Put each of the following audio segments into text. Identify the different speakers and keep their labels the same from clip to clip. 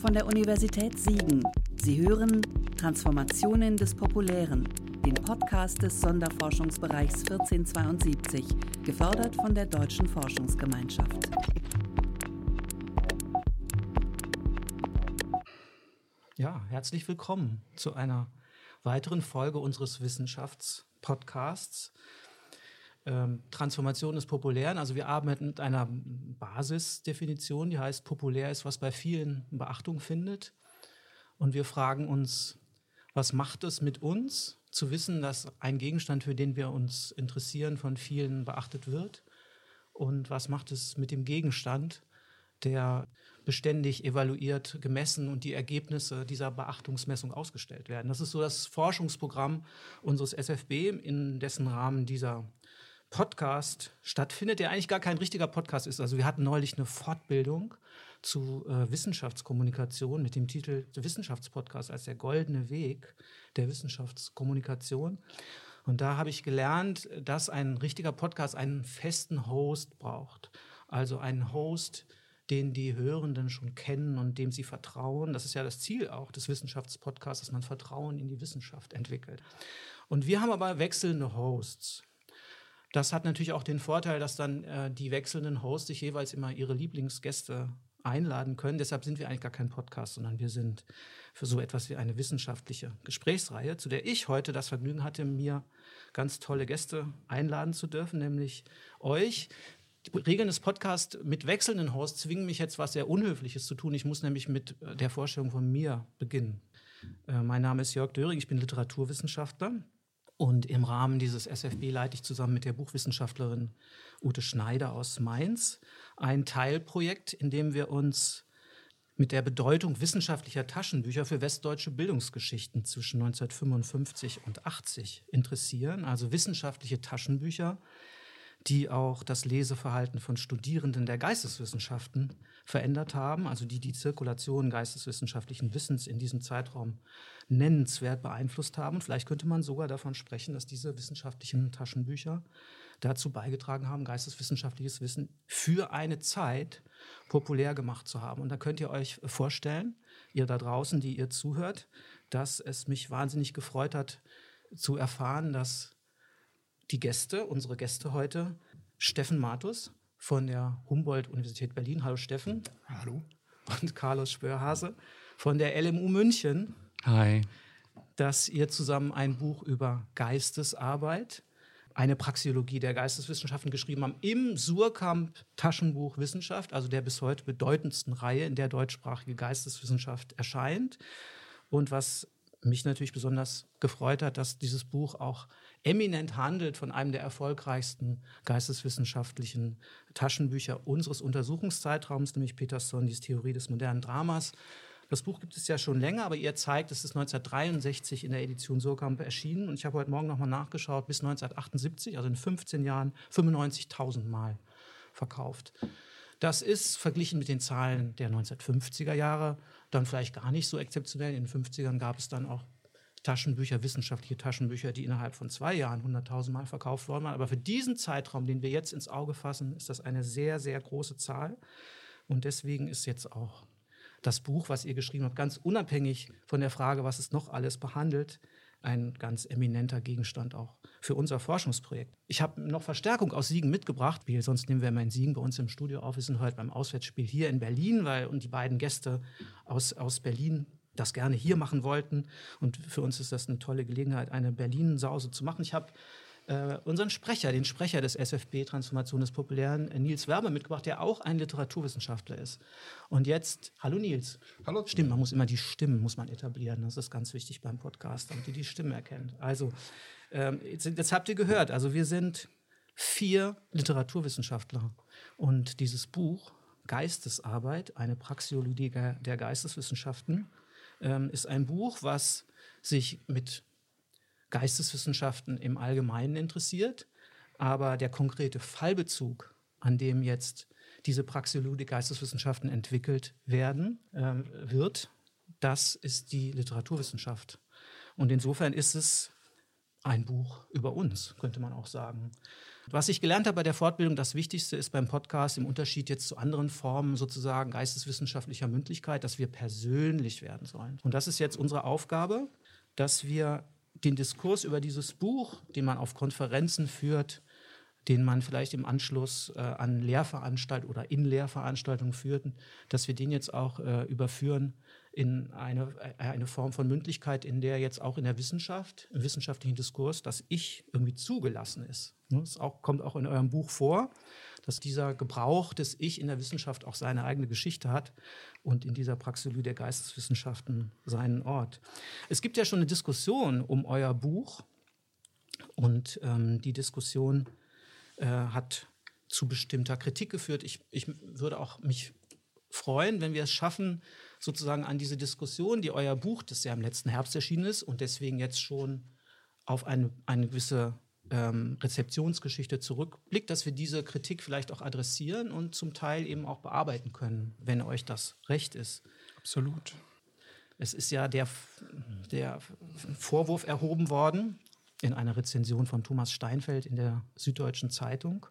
Speaker 1: von der Universität Siegen. Sie hören Transformationen des Populären, den Podcast des Sonderforschungsbereichs 1472, gefördert von der Deutschen Forschungsgemeinschaft.
Speaker 2: Ja, herzlich willkommen zu einer weiteren Folge unseres Wissenschaftspodcasts. Ähm, Transformation des Populären. Also wir arbeiten mit einer Basisdefinition, die heißt, populär ist, was bei vielen Beachtung findet. Und wir fragen uns, was macht es mit uns, zu wissen, dass ein Gegenstand, für den wir uns interessieren, von vielen beachtet wird? Und was macht es mit dem Gegenstand, der beständig evaluiert, gemessen und die Ergebnisse dieser Beachtungsmessung ausgestellt werden. Das ist so das Forschungsprogramm unseres SFB, in dessen Rahmen dieser Podcast stattfindet, der eigentlich gar kein richtiger Podcast ist. Also wir hatten neulich eine Fortbildung zu äh, Wissenschaftskommunikation mit dem Titel Wissenschaftspodcast als der goldene Weg der Wissenschaftskommunikation. Und da habe ich gelernt, dass ein richtiger Podcast einen festen Host braucht. Also einen Host, den die Hörenden schon kennen und dem sie vertrauen. Das ist ja das Ziel auch des Wissenschaftspodcasts, dass man Vertrauen in die Wissenschaft entwickelt. Und wir haben aber wechselnde Hosts. Das hat natürlich auch den Vorteil, dass dann äh, die wechselnden Hosts sich jeweils immer ihre Lieblingsgäste einladen können. Deshalb sind wir eigentlich gar kein Podcast, sondern wir sind für so etwas wie eine wissenschaftliche Gesprächsreihe, zu der ich heute das Vergnügen hatte, mir ganz tolle Gäste einladen zu dürfen, nämlich euch. Die Regeln des Podcasts mit wechselnden Hosts zwingen mich jetzt was sehr Unhöfliches zu tun. Ich muss nämlich mit äh, der Vorstellung von mir beginnen. Äh, mein Name ist Jörg Döring, ich bin Literaturwissenschaftler und im Rahmen dieses SFB leite ich zusammen mit der Buchwissenschaftlerin Ute Schneider aus Mainz ein Teilprojekt, in dem wir uns mit der Bedeutung wissenschaftlicher Taschenbücher für westdeutsche Bildungsgeschichten zwischen 1955 und 80 interessieren. Also wissenschaftliche Taschenbücher, die auch das Leseverhalten von Studierenden der Geisteswissenschaften verändert haben, also die die Zirkulation geisteswissenschaftlichen Wissens in diesem Zeitraum nennenswert beeinflusst haben. Und vielleicht könnte man sogar davon sprechen, dass diese wissenschaftlichen Taschenbücher dazu beigetragen haben, geisteswissenschaftliches Wissen für eine Zeit populär gemacht zu haben. Und da könnt ihr euch vorstellen, ihr da draußen, die ihr zuhört, dass es mich wahnsinnig gefreut hat zu erfahren, dass die Gäste, unsere Gäste heute, Steffen Matus von der Humboldt-Universität Berlin. Hallo Steffen.
Speaker 3: Hallo.
Speaker 2: Und Carlos Spörhase von der LMU München.
Speaker 3: Hi.
Speaker 2: Dass ihr zusammen ein Buch über Geistesarbeit, eine Praxiologie der Geisteswissenschaften geschrieben habt, im Surkamp Taschenbuch Wissenschaft, also der bis heute bedeutendsten Reihe, in der deutschsprachige Geisteswissenschaft erscheint. Und was mich natürlich besonders gefreut hat, dass dieses Buch auch eminent handelt von einem der erfolgreichsten geisteswissenschaftlichen Taschenbücher unseres Untersuchungszeitraums, nämlich Petersons Theorie des modernen Dramas. Das Buch gibt es ja schon länger, aber ihr zeigt, es ist 1963 in der Edition Surkamp erschienen. Und ich habe heute Morgen nochmal nachgeschaut, bis 1978, also in 15 Jahren, 95.000 Mal verkauft. Das ist verglichen mit den Zahlen der 1950er Jahre dann vielleicht gar nicht so exzeptionell. In den 50ern gab es dann auch Taschenbücher, wissenschaftliche Taschenbücher, die innerhalb von zwei Jahren 100.000 Mal verkauft worden waren. Aber für diesen Zeitraum, den wir jetzt ins Auge fassen, ist das eine sehr, sehr große Zahl. Und deswegen ist jetzt auch das Buch, was ihr geschrieben habt, ganz unabhängig von der Frage, was es noch alles behandelt, ein ganz eminenter Gegenstand auch für unser Forschungsprojekt. Ich habe noch Verstärkung aus Siegen mitgebracht, weil sonst nehmen wir immer Siegen bei uns im Studio auf. Wir sind heute beim Auswärtsspiel hier in Berlin, weil und die beiden Gäste aus, aus Berlin das gerne hier machen wollten. Und für uns ist das eine tolle Gelegenheit, eine Berlin-Sause zu machen. Ich habe äh, unseren Sprecher, den Sprecher des SFB Transformation des Populären, äh, Nils Werber, mitgebracht, der auch ein Literaturwissenschaftler ist. Und jetzt, hallo Nils.
Speaker 3: Hallo.
Speaker 2: Stimmt, man muss immer die Stimmen muss man etablieren. Das ist ganz wichtig beim Podcast, damit ihr die Stimmen erkennt. Also, ähm, jetzt, jetzt habt ihr gehört, also wir sind vier Literaturwissenschaftler. Und dieses Buch, Geistesarbeit, eine Praxeologie der Geisteswissenschaften, ähm, ist ein Buch, was sich mit Geisteswissenschaften im Allgemeinen interessiert, aber der konkrete Fallbezug, an dem jetzt diese Praxeologie Geisteswissenschaften entwickelt werden äh, wird, das ist die Literaturwissenschaft. Und insofern ist es ein Buch über uns, könnte man auch sagen. Was ich gelernt habe bei der Fortbildung, das Wichtigste ist beim Podcast im Unterschied jetzt zu anderen Formen sozusagen geisteswissenschaftlicher Mündlichkeit, dass wir persönlich werden sollen. Und das ist jetzt unsere Aufgabe, dass wir den Diskurs über dieses Buch, den man auf Konferenzen führt, den man vielleicht im Anschluss äh, an Lehrveranstaltungen oder in Lehrveranstaltungen führten, dass wir den jetzt auch äh, überführen in eine, äh, eine Form von Mündlichkeit, in der jetzt auch in der Wissenschaft, im wissenschaftlichen Diskurs, das Ich irgendwie zugelassen ist. Das auch, kommt auch in eurem Buch vor, dass dieser Gebrauch des Ich in der Wissenschaft auch seine eigene Geschichte hat und in dieser Praxologie der Geisteswissenschaften seinen Ort. Es gibt ja schon eine Diskussion um euer Buch und ähm, die Diskussion äh, hat zu bestimmter Kritik geführt. Ich, ich würde auch mich freuen, wenn wir es schaffen, sozusagen an diese Diskussion, die euer Buch, das ja im letzten Herbst erschienen ist und deswegen jetzt schon auf eine, eine gewisse ähm, Rezeptionsgeschichte zurückblickt, dass wir diese Kritik vielleicht auch adressieren und zum Teil eben auch bearbeiten können, wenn euch das recht ist.
Speaker 3: Absolut.
Speaker 2: Es ist ja der, der Vorwurf erhoben worden in einer Rezension von Thomas Steinfeld in der Süddeutschen Zeitung,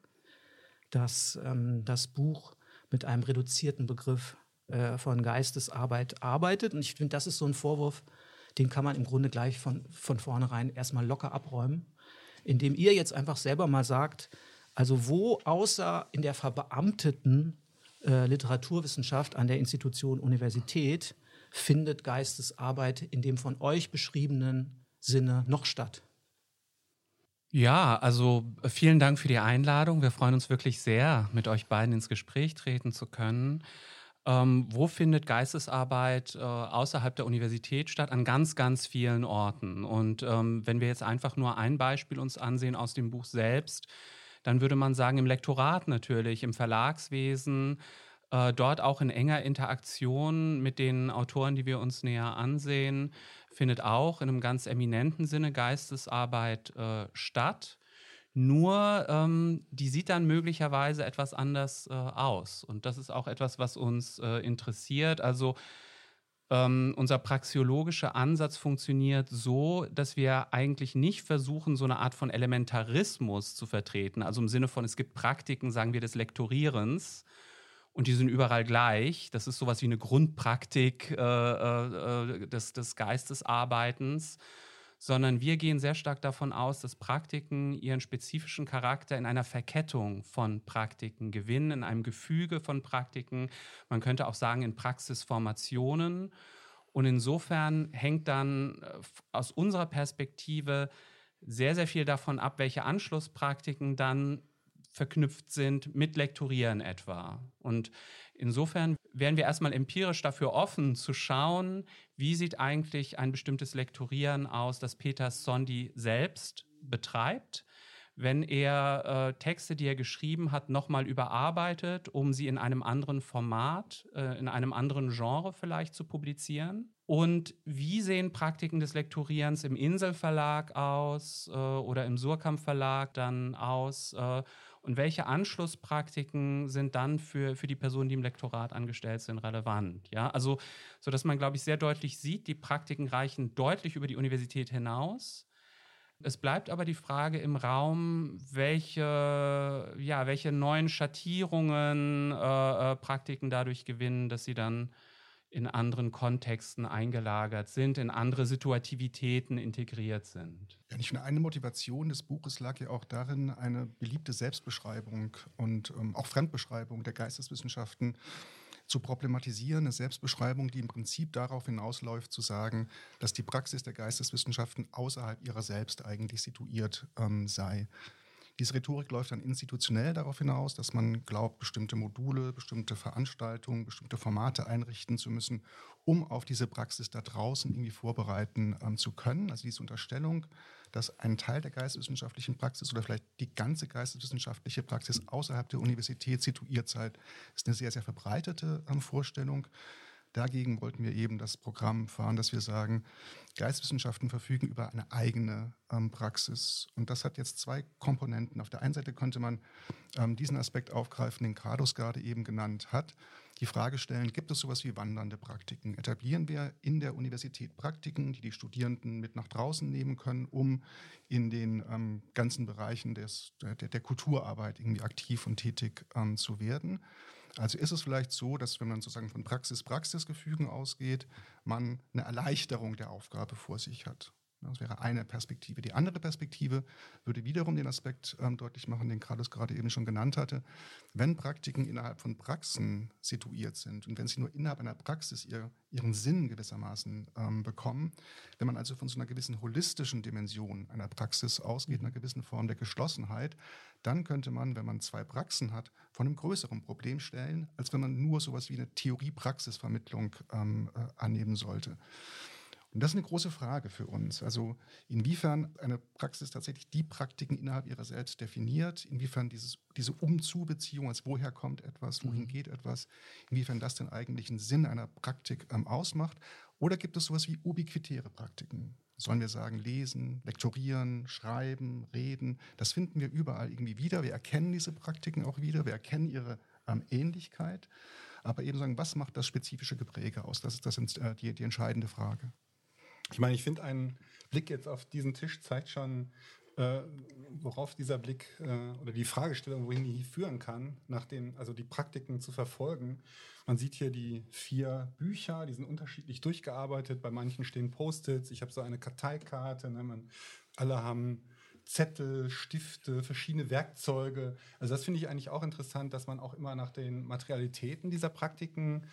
Speaker 2: dass ähm, das Buch mit einem reduzierten Begriff äh, von Geistesarbeit arbeitet. Und ich finde, das ist so ein Vorwurf, den kann man im Grunde gleich von, von vornherein erstmal locker abräumen, indem ihr jetzt einfach selber mal sagt, also wo außer in der verbeamteten äh, Literaturwissenschaft an der Institution Universität findet Geistesarbeit in dem von euch beschriebenen Sinne noch statt?
Speaker 3: Ja, also äh, vielen Dank für die Einladung. Wir freuen uns wirklich sehr, mit euch beiden ins Gespräch treten zu können. Ähm, wo findet Geistesarbeit äh, außerhalb der Universität statt? An ganz, ganz vielen Orten. Und ähm, wenn wir jetzt einfach nur ein Beispiel uns ansehen aus dem Buch selbst, dann würde man sagen, im Lektorat natürlich, im Verlagswesen, äh, dort auch in enger Interaktion mit den Autoren, die wir uns näher ansehen, findet auch in einem ganz eminenten Sinne Geistesarbeit äh, statt. Nur ähm, die sieht dann möglicherweise etwas anders äh, aus. Und das ist auch etwas, was uns äh, interessiert. Also ähm, unser praxiologischer Ansatz funktioniert so, dass wir eigentlich nicht versuchen, so eine Art von Elementarismus zu vertreten. Also im Sinne von, es gibt Praktiken, sagen wir, des Lektorierens, und die sind überall gleich. Das ist sowas wie eine Grundpraktik äh, äh, des, des Geistesarbeitens, sondern wir gehen sehr stark davon aus, dass Praktiken ihren spezifischen Charakter in einer Verkettung von Praktiken gewinnen, in einem Gefüge von Praktiken. Man könnte auch sagen, in Praxisformationen. Und insofern hängt dann äh, aus unserer Perspektive sehr, sehr viel davon ab, welche Anschlusspraktiken dann verknüpft sind mit Lektorieren etwa. Und insofern wären wir erstmal empirisch dafür offen zu schauen, wie sieht eigentlich ein bestimmtes Lektorieren aus, das Peter Sondi selbst betreibt wenn er äh, Texte, die er geschrieben hat, nochmal überarbeitet, um sie in einem anderen Format, äh, in einem anderen Genre vielleicht zu publizieren? Und wie sehen Praktiken des Lektorierens im Inselverlag aus äh, oder im Surkamp Verlag dann aus? Und welche Anschlusspraktiken sind dann für, für die Personen, die im Lektorat angestellt sind, relevant? Ja, also, so dass man, glaube ich, sehr deutlich sieht, die Praktiken reichen deutlich über die Universität hinaus. Es bleibt aber die Frage im Raum, welche, ja, welche neuen Schattierungen äh, äh, Praktiken dadurch gewinnen, dass sie dann in anderen Kontexten eingelagert sind, in andere Situativitäten integriert sind.
Speaker 4: Ja, ich finde, eine Motivation des Buches lag ja auch darin, eine beliebte Selbstbeschreibung und ähm, auch Fremdbeschreibung der Geisteswissenschaften zu problematisieren, eine Selbstbeschreibung, die im Prinzip darauf hinausläuft, zu sagen, dass die Praxis der Geisteswissenschaften außerhalb ihrer selbst eigentlich situiert ähm, sei. Diese Rhetorik läuft dann institutionell darauf hinaus, dass man glaubt, bestimmte Module, bestimmte Veranstaltungen, bestimmte Formate einrichten zu müssen, um auf diese Praxis da draußen irgendwie vorbereiten ähm, zu können. Also diese Unterstellung, dass ein Teil der geisteswissenschaftlichen Praxis oder vielleicht die ganze geisteswissenschaftliche Praxis außerhalb der Universität situiert sei, ist eine sehr, sehr verbreitete ähm, Vorstellung. Dagegen wollten wir eben das Programm fahren, dass wir sagen, Geisteswissenschaften verfügen über eine eigene ähm, Praxis. Und das hat jetzt zwei Komponenten. Auf der einen Seite könnte man ähm, diesen Aspekt aufgreifen, den Gradus gerade eben genannt hat. die Frage stellen, gibt es sowas wie wandernde Praktiken? Etablieren wir in der Universität Praktiken, die die Studierenden mit nach draußen nehmen können, um in den ähm, ganzen Bereichen des, der, der, Kulturarbeit irgendwie aktiv und tätig ähm, zu werden? Also ist es vielleicht so, dass wenn man sozusagen von Praxis-Praxis-Gefügen ausgeht, man eine Erleichterung der Aufgabe vor sich hat. Das wäre eine Perspektive. Die andere Perspektive würde wiederum den Aspekt ähm, deutlich machen, den Carlos gerade eben schon genannt hatte. Wenn Praktiken innerhalb von Praxen situiert sind und wenn sie nur innerhalb einer Praxis ihr, ihren Sinn gewissermaßen ähm, bekommen, wenn man also von so einer gewissen holistischen Dimension einer Praxis ausgeht, einer gewissen Form der Geschlossenheit, dann könnte man, wenn man zwei Praxen hat, von einem größeren Problem stellen, als wenn man nur sowas wie eine Theorie-Praxis-Vermittlung ähm, äh, annehmen sollte. Und das ist eine große Frage für uns. Also inwiefern eine Praxis tatsächlich die Praktiken innerhalb ihrer selbst definiert, inwiefern dieses, diese Um-zu-Beziehung, als woher kommt etwas, wohin mhm. geht etwas, inwiefern das den eigentlichen Sinn einer Praktik ähm, ausmacht. Oder gibt es sowas wie ubiquitäre Praktiken? Sollen wir sagen, lesen, lektorieren, schreiben, reden? Das finden wir überall irgendwie wieder. Wir erkennen diese Praktiken auch wieder, wir erkennen ihre ähm, Ähnlichkeit. Aber eben sagen, was macht das spezifische Gepräge aus? Das ist das, äh, die, die entscheidende Frage.
Speaker 5: Ich meine, ich finde, ein Blick jetzt auf diesen Tisch zeigt schon, äh, worauf dieser Blick äh, oder die Fragestellung, wohin die führen kann, nach den, also die Praktiken zu verfolgen. Man sieht hier die vier Bücher, die sind unterschiedlich durchgearbeitet. Bei manchen stehen Post-its. Ich habe so eine Karteikarte. Ne? Man, alle haben Zettel, Stifte, verschiedene Werkzeuge. Also das finde ich eigentlich auch interessant, dass man auch immer nach den Materialitäten dieser Praktiken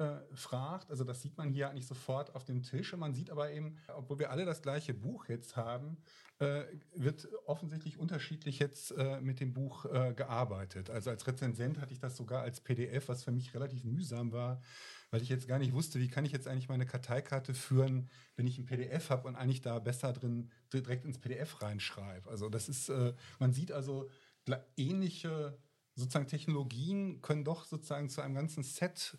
Speaker 5: äh, fragt. Also das sieht man hier eigentlich sofort auf dem Tisch. Und man sieht aber eben, obwohl wir alle das gleiche Buch jetzt haben, äh, wird offensichtlich unterschiedlich jetzt äh, mit dem Buch äh, gearbeitet. Also als Rezensent hatte ich das sogar als PDF, was für mich relativ mühsam war, weil ich jetzt gar nicht wusste, wie kann ich jetzt eigentlich meine Karteikarte führen, wenn ich ein PDF habe und eigentlich da besser drin direkt ins PDF reinschreibe. Also das ist, äh, man sieht also ähnliche sozusagen Technologien können doch sozusagen zu einem ganzen Set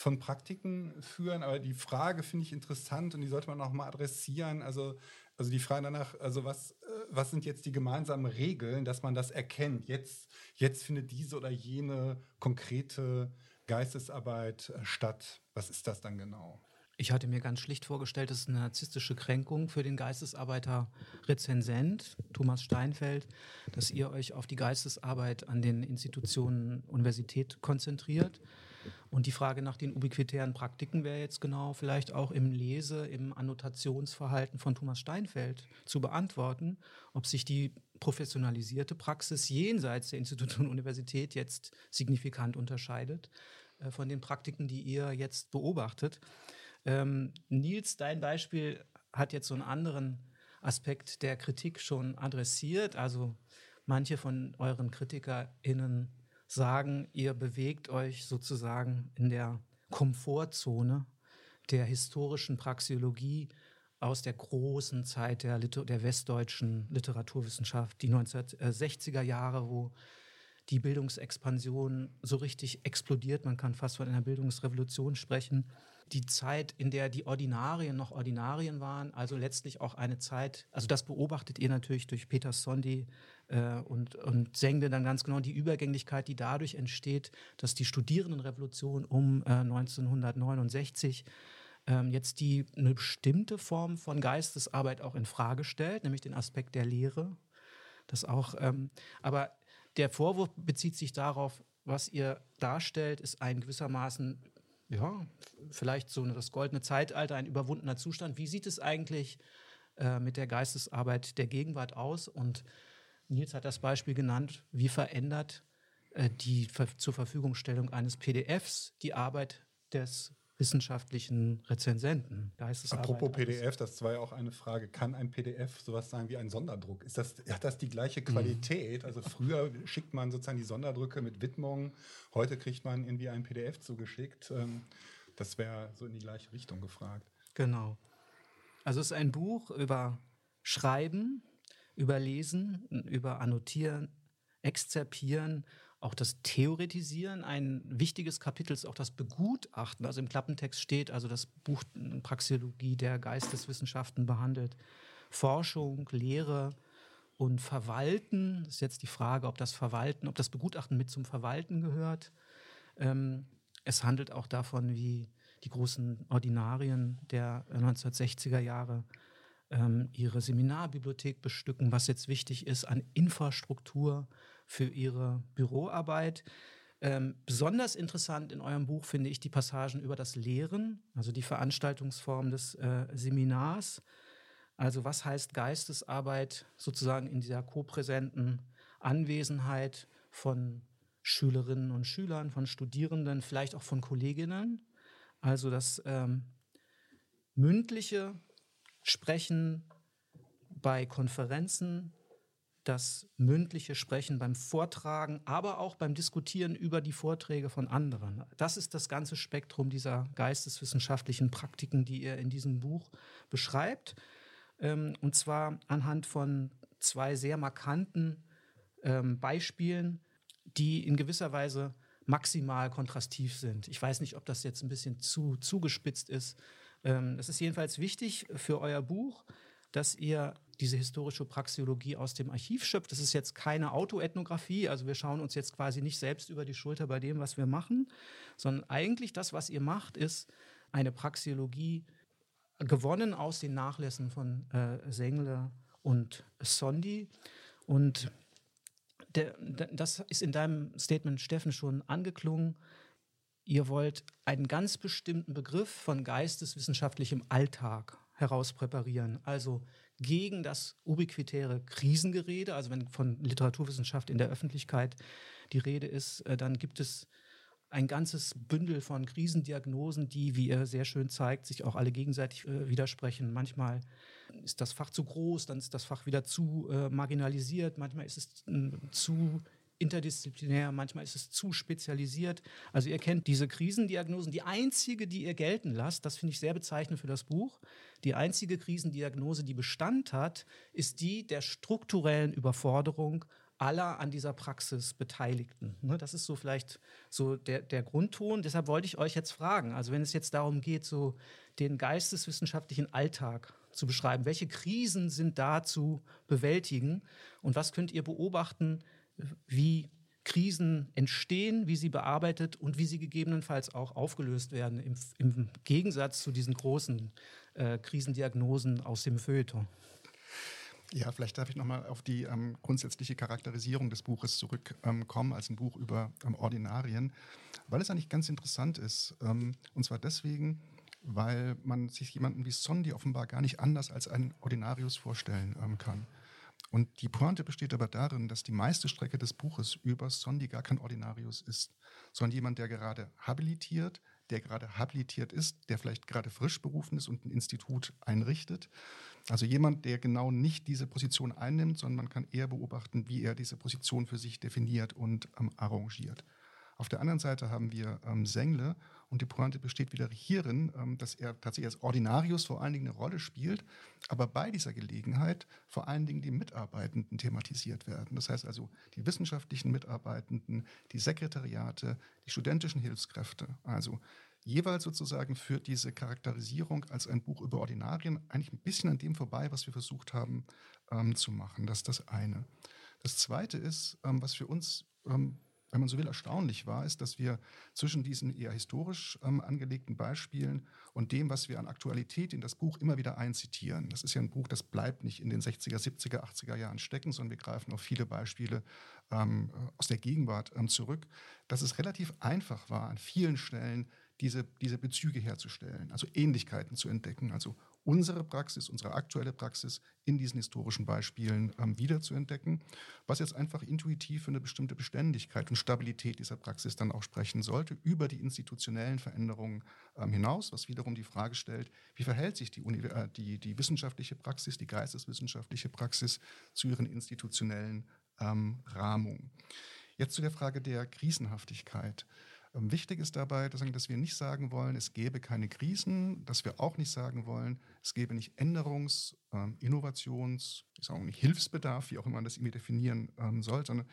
Speaker 5: von Praktiken führen. Aber die Frage finde ich interessant und die sollte man auch mal adressieren. Also, also die Frage danach, also was, äh, was sind jetzt die gemeinsamen Regeln, dass man das erkennt? Jetzt, jetzt findet diese oder jene konkrete Geistesarbeit äh, statt. Was ist das dann genau?
Speaker 2: Ich hatte mir ganz schlicht vorgestellt, das ist eine narzisstische Kränkung für den Geistesarbeiter Rezensent Thomas Steinfeld, dass ihr euch auf die Geistesarbeit an den Institutionen Universität konzentriert und die Frage nach den ubiquitären Praktiken wäre jetzt genau vielleicht auch im Lese-, im Annotationsverhalten von Thomas Steinfeld zu beantworten, ob sich die professionalisierte Praxis jenseits der Institution Universität jetzt signifikant unterscheidet äh, von den Praktiken, die ihr jetzt beobachtet. Ähm, Nils, dein Beispiel hat jetzt so einen anderen Aspekt der Kritik schon adressiert. Also manche von euren KritikerInnen sagen, ihr bewegt euch sozusagen in der Komfortzone der historischen Praxeologie aus der großen Zeit der, Liter der westdeutschen Literaturwissenschaft, die 1960er Jahre, wo die Bildungsexpansion so richtig explodiert. Man kann fast von einer Bildungsrevolution sprechen die Zeit, in der die Ordinarien noch Ordinarien waren, also letztlich auch eine Zeit, also das beobachtet ihr natürlich durch Peter Sondi äh, und, und Sengde dann ganz genau, die Übergänglichkeit, die dadurch entsteht, dass die Studierendenrevolution um äh, 1969 ähm, jetzt die eine bestimmte Form von Geistesarbeit auch in Frage stellt, nämlich den Aspekt der Lehre. Das auch, ähm, aber der Vorwurf bezieht sich darauf, was ihr darstellt, ist ein gewissermaßen ja, vielleicht so das goldene Zeitalter, ein überwundener Zustand. Wie sieht es eigentlich äh, mit der Geistesarbeit der Gegenwart aus? Und Nils hat das Beispiel genannt, wie verändert äh, die Ver zur Verfügungstellung eines PDFs die Arbeit des wissenschaftlichen Rezensenten.
Speaker 5: Apropos PDF, das war ja auch eine Frage. Kann ein PDF sowas sein wie ein Sonderdruck? Ist das, hat das die gleiche Qualität? Mhm. Also früher schickt man sozusagen die Sonderdrücke mit Widmungen, heute kriegt man irgendwie ein PDF zugeschickt. Ähm, das wäre so in die gleiche Richtung gefragt.
Speaker 2: Genau. Also es ist ein Buch über Schreiben, über Lesen, über Annotieren, Exzerpieren auch das Theoretisieren. Ein wichtiges Kapitel ist auch das Begutachten. Also im Klappentext steht, also das Buch Praxeologie der Geisteswissenschaften behandelt Forschung, Lehre und Verwalten. Das ist jetzt die Frage, ob das Verwalten, ob das Begutachten mit zum Verwalten gehört. Ähm, es handelt auch davon, wie die großen Ordinarien der 1960er Jahre ähm, ihre Seminarbibliothek bestücken, was jetzt wichtig ist an Infrastruktur für ihre Büroarbeit. Ähm, besonders interessant in eurem Buch finde ich die Passagen über das Lehren, also die Veranstaltungsform des äh, Seminars. Also was heißt Geistesarbeit sozusagen in dieser kopräsenten Anwesenheit von Schülerinnen und Schülern, von Studierenden, vielleicht auch von Kolleginnen. Also das ähm, mündliche Sprechen bei Konferenzen, das mündliche Sprechen beim Vortragen, aber auch beim Diskutieren über die Vorträge von anderen. Das ist das ganze Spektrum dieser geisteswissenschaftlichen Praktiken, die ihr in diesem Buch beschreibt. Ähm, und zwar anhand von zwei sehr markanten ähm, Beispielen, die in gewisser Weise maximal kontrastiv sind. Ich weiß nicht, ob das jetzt ein bisschen zu zugespitzt ist. Ähm, es ist jedenfalls wichtig für euer Buch, dass ihr diese historische Praxeologie aus dem Archiv schöpft. Das ist jetzt keine Autoethnographie, also wir schauen uns jetzt quasi nicht selbst über die Schulter bei dem, was wir machen, sondern eigentlich das, was ihr macht, ist eine Praxeologie gewonnen aus den Nachlässen von äh, Sengle und Sondi. Und der, das ist in deinem Statement, Steffen, schon angeklungen. Ihr wollt einen ganz bestimmten Begriff von geisteswissenschaftlichem Alltag herauspräparieren, also gegen das ubiquitäre Krisengerede, also wenn von Literaturwissenschaft in der Öffentlichkeit die Rede ist, äh, dann gibt es ein ganzes Bündel von Krisendiagnosen, die, wie er sehr schön zeigt, sich auch alle gegenseitig äh, widersprechen. Manchmal ist das Fach zu groß, dann ist das Fach wieder zu äh, marginalisiert, manchmal ist es äh, zu interdisziplinär, manchmal ist es zu spezialisiert. Also ihr kennt diese Krisendiagnosen. Die einzige, die ihr gelten lasst, das finde ich sehr bezeichnend für das Buch, die einzige Krisendiagnose, die Bestand hat, ist die der strukturellen Überforderung aller an dieser Praxis Beteiligten. Ne, das ist so vielleicht so der, der Grundton. Deshalb wollte ich euch jetzt fragen, also wenn es jetzt darum geht, so den geisteswissenschaftlichen Alltag zu beschreiben, welche Krisen sind da zu bewältigen und was könnt ihr beobachten, wie Krisen entstehen, wie sie bearbeitet und wie sie gegebenenfalls auch aufgelöst werden, im, im Gegensatz zu diesen großen äh, Krisendiagnosen aus dem Feuilleton.
Speaker 4: Ja, vielleicht darf ich nochmal auf die ähm, grundsätzliche Charakterisierung des Buches zurückkommen, ähm, als ein Buch über ähm, Ordinarien, weil es eigentlich ganz interessant ist. Ähm, und zwar deswegen, weil man sich jemanden wie Sondi offenbar gar nicht anders als einen Ordinarius vorstellen ähm, kann. Und die Pointe besteht aber darin, dass die meiste Strecke des Buches über Sondi gar kein Ordinarius ist, sondern jemand, der gerade habilitiert, der gerade habilitiert ist, der vielleicht gerade frisch berufen ist und ein Institut einrichtet. Also jemand, der genau nicht diese Position einnimmt, sondern man kann eher beobachten, wie er diese Position für sich definiert und ähm, arrangiert. Auf der anderen Seite haben wir ähm, Sengle und die Pointe besteht wieder hierin, ähm, dass er tatsächlich als Ordinarius vor allen Dingen eine Rolle spielt, aber bei dieser Gelegenheit vor allen Dingen die Mitarbeitenden thematisiert werden. Das heißt also die wissenschaftlichen Mitarbeitenden, die Sekretariate, die studentischen Hilfskräfte. Also jeweils sozusagen führt diese Charakterisierung als ein Buch über Ordinarien eigentlich ein bisschen an dem vorbei, was wir versucht haben ähm, zu machen. Das ist das eine. Das zweite ist, ähm, was für uns, ähm, wenn man so will, erstaunlich war, ist, dass wir zwischen diesen eher historisch ähm, angelegten Beispielen und dem, was wir an Aktualität in das Buch immer wieder einzitieren. Das ist ja ein Buch, das bleibt nicht in den 60er, 70er, 80er Jahren stecken, sondern wir greifen auf viele Beispiele ähm, aus der Gegenwart ähm, zurück, dass es relativ einfach war, an vielen Stellen diese, diese Bezüge herzustellen, also Ähnlichkeiten zu entdecken, also unsere Praxis, unsere aktuelle Praxis in diesen historischen Beispielen ähm, wiederzuentdecken, was jetzt einfach intuitiv für eine bestimmte Beständigkeit und Stabilität dieser Praxis dann auch sprechen sollte, über die institutionellen Veränderungen ähm, hinaus, was wiederum die Frage stellt, wie verhält sich die, äh, die, die wissenschaftliche Praxis, die geisteswissenschaftliche Praxis zu ihren institutionellen ähm, Rahmungen. Jetzt zu der Frage der Krisenhaftigkeit. Ähm, wichtig ist dabei, dass wir nicht sagen wollen, es gäbe keine Krisen, dass wir auch nicht sagen wollen, es gäbe nicht Änderungs-, ähm, Innovations-, ich sage auch nicht Hilfsbedarf, wie auch immer man das irgendwie definieren ähm, soll, sondern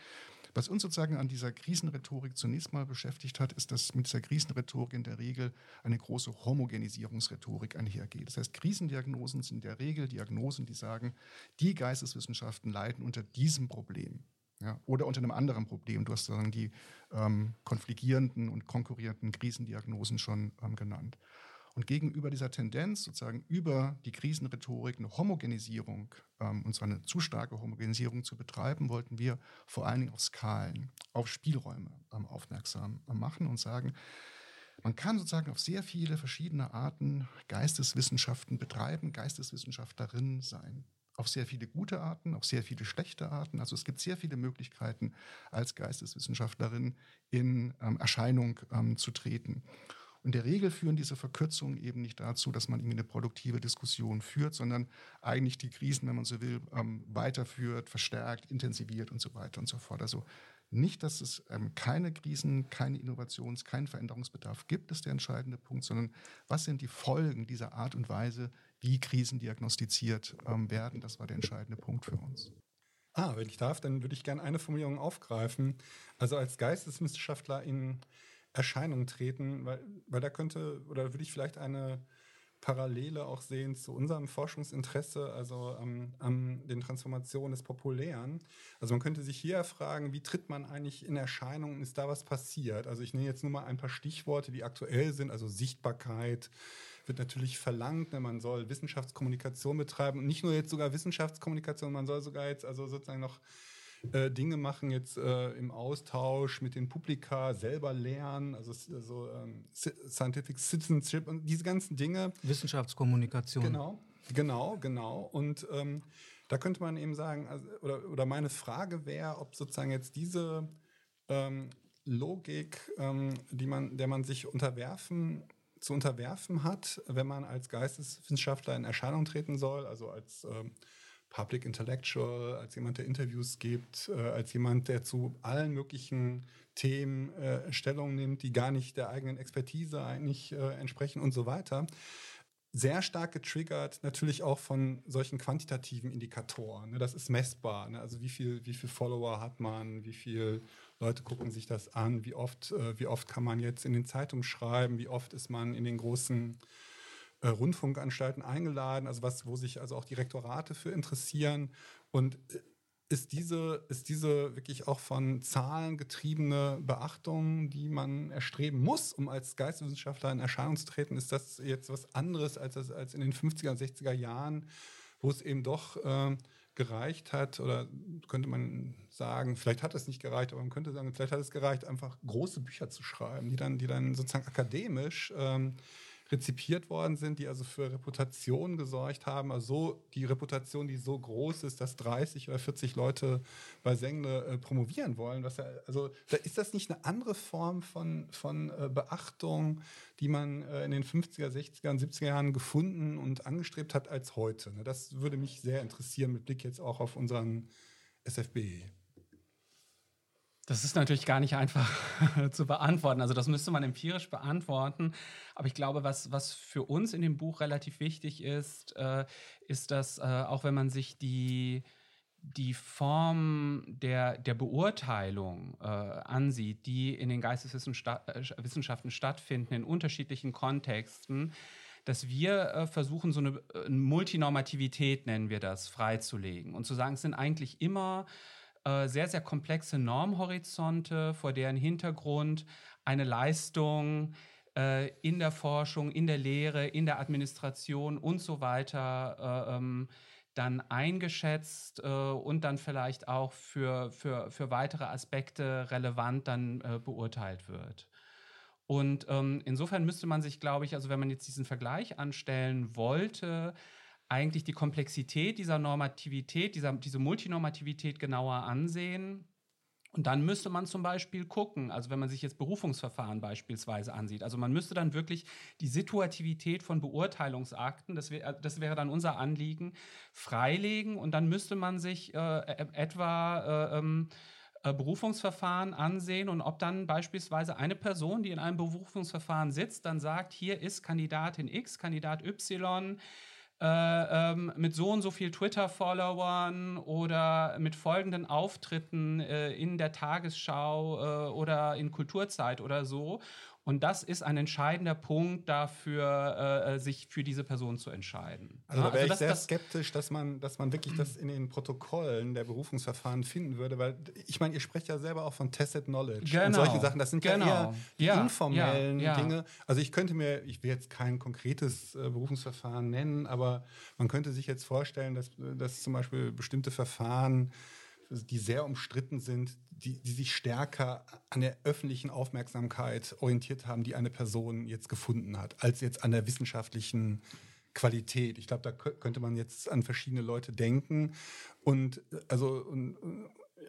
Speaker 4: was uns sozusagen an dieser Krisenrhetorik zunächst mal beschäftigt hat, ist, dass mit dieser Krisenrhetorik in der Regel eine große Homogenisierungsrhetorik einhergeht. Das heißt, Krisendiagnosen sind in der Regel Diagnosen, die sagen, die Geisteswissenschaften leiden unter diesem Problem. Ja, oder unter einem anderen Problem. Du hast sozusagen die ähm, konfligierenden und konkurrierenden Krisendiagnosen schon ähm, genannt. Und gegenüber dieser Tendenz, sozusagen über die Krisenrhetorik eine Homogenisierung, ähm, und zwar eine zu starke Homogenisierung zu betreiben, wollten wir vor allen Dingen auf Skalen, auf Spielräume ähm, aufmerksam äh, machen und sagen, man kann sozusagen auf sehr viele verschiedene Arten Geisteswissenschaften betreiben, Geisteswissenschaftlerin sein. Auf sehr viele gute Arten, auf sehr viele schlechte Arten. Also es gibt sehr viele Möglichkeiten, als Geisteswissenschaftlerin in ähm, Erscheinung ähm, zu treten. In der Regel führen diese Verkürzungen eben nicht dazu, dass man irgendwie eine produktive Diskussion führt, sondern eigentlich die Krisen, wenn man so will, ähm, weiterführt, verstärkt, intensiviert und so weiter und so fort. Also nicht, dass es ähm, keine Krisen, keine Innovations-, keinen Veränderungsbedarf gibt, ist der entscheidende Punkt, sondern was sind die Folgen dieser Art und Weise, wie Krisen diagnostiziert ähm, werden? Das war der entscheidende Punkt für uns.
Speaker 5: Ah, wenn ich darf, dann würde ich gerne eine Formulierung aufgreifen. Also als Geisteswissenschaftler in Erscheinung treten, weil, weil da könnte, oder würde ich vielleicht eine Parallele auch sehen zu unserem Forschungsinteresse, also am, am den Transformationen des Populären. Also man könnte sich hier fragen, wie tritt man eigentlich in Erscheinung und ist da was passiert? Also ich nenne jetzt nur mal ein paar Stichworte, die aktuell sind, also Sichtbarkeit wird natürlich verlangt, ne? man soll Wissenschaftskommunikation betreiben und nicht nur jetzt sogar Wissenschaftskommunikation, man soll sogar jetzt also sozusagen noch äh, Dinge machen jetzt äh, im Austausch mit den Publika, selber lernen, also, also ähm, Scientific Citizenship und diese ganzen Dinge.
Speaker 2: Wissenschaftskommunikation.
Speaker 5: Genau, genau, genau. Und ähm, da könnte man eben sagen, also, oder, oder meine Frage wäre, ob sozusagen jetzt diese ähm, Logik, ähm, die man, der man sich unterwerfen zu unterwerfen hat, wenn man als Geisteswissenschaftler in Erscheinung treten soll, also als ähm, Public Intellectual, als jemand, der Interviews gibt, äh, als jemand, der zu allen möglichen Themen äh, Stellung nimmt, die gar nicht der eigenen Expertise eigentlich äh, entsprechen und so weiter. Sehr stark getriggert natürlich auch von solchen quantitativen Indikatoren. Ne? Das ist messbar. Ne? Also wie viel, wie viel Follower hat man, wie viele Leute gucken sich das an, wie oft, äh, wie oft kann man jetzt in den Zeitungen schreiben, wie oft ist man in den großen äh, Rundfunkanstalten eingeladen, also was, wo sich also auch die Rektorate für interessieren. Und äh, ist diese, ist diese wirklich auch von Zahlen getriebene Beachtung, die man erstreben muss, um als Geisteswissenschaftler in Erscheinung zu treten, ist das jetzt was anderes als, als in den 50er und 60er Jahren, wo es eben doch äh, gereicht hat, oder könnte man sagen, vielleicht hat es nicht gereicht, aber man könnte sagen, vielleicht hat es gereicht, einfach große Bücher zu schreiben, die dann, die dann sozusagen akademisch ähm, rezipiert worden sind, die also für Reputation gesorgt haben. Also so, die Reputation, die so groß ist, dass 30 oder 40 Leute bei Sengle äh, promovieren wollen. Was ja, also da ist das nicht eine andere Form von, von äh, Beachtung, die man äh, in den 50er, 60er und 70er Jahren gefunden und angestrebt hat als heute? Ne? Das würde mich sehr interessieren mit Blick jetzt auch auf unseren SFB.
Speaker 3: Das ist natürlich gar nicht einfach zu beantworten. Also das müsste man empirisch beantworten. Aber ich glaube, was, was für uns in dem Buch relativ wichtig ist, äh, ist, dass äh, auch wenn man sich die, die Form der, der Beurteilung äh, ansieht, die in den Geisteswissenschaften äh, stattfinden, in unterschiedlichen Kontexten, dass wir äh, versuchen, so eine äh, Multinormativität, nennen wir das, freizulegen und zu sagen, es sind eigentlich immer äh, sehr, sehr komplexe Normhorizonte, vor deren Hintergrund eine Leistung äh, in der Forschung, in der Lehre, in der Administration und so weiter äh, ähm, dann eingeschätzt und dann vielleicht auch für, für, für weitere Aspekte relevant dann beurteilt wird. Und ähm, insofern müsste man sich, glaube ich, also wenn man jetzt diesen Vergleich anstellen wollte, eigentlich die Komplexität dieser Normativität, dieser, diese Multinormativität genauer ansehen. Und dann müsste man zum Beispiel gucken, also wenn man sich jetzt Berufungsverfahren beispielsweise ansieht, also man müsste dann wirklich die Situativität von Beurteilungsakten, das, wär, das wäre dann unser Anliegen, freilegen und dann müsste man sich äh, e, etwa äh, ähm, äh, Berufungsverfahren ansehen und ob dann beispielsweise eine Person, die in einem Berufungsverfahren sitzt, dann sagt, hier ist Kandidatin X, Kandidat Y, äh, ähm, mit so und so viel Twitter-Followern oder mit folgenden Auftritten äh, in der Tagesschau äh, oder in Kulturzeit oder so. Und das ist ein entscheidender Punkt dafür, äh, sich für diese Person zu entscheiden.
Speaker 5: Also da wäre
Speaker 3: also
Speaker 5: ich sehr das skeptisch, dass man, dass man wirklich das in den Protokollen der Berufungsverfahren finden würde, weil ich meine, ihr sprecht ja selber auch von Tested Knowledge
Speaker 3: genau.
Speaker 5: und solche Sachen. Das sind
Speaker 3: genau.
Speaker 5: ja eher die
Speaker 3: ja.
Speaker 5: informellen
Speaker 3: ja. Ja.
Speaker 5: Dinge. Also ich könnte mir, ich will jetzt kein konkretes äh, Berufungsverfahren nennen, aber man könnte sich jetzt vorstellen, dass, dass zum Beispiel bestimmte Verfahren die sehr umstritten sind, die, die sich stärker an der öffentlichen Aufmerksamkeit orientiert haben, die eine Person jetzt gefunden hat, als jetzt an der wissenschaftlichen Qualität. Ich glaube, da könnte man jetzt an verschiedene Leute denken. Und also und,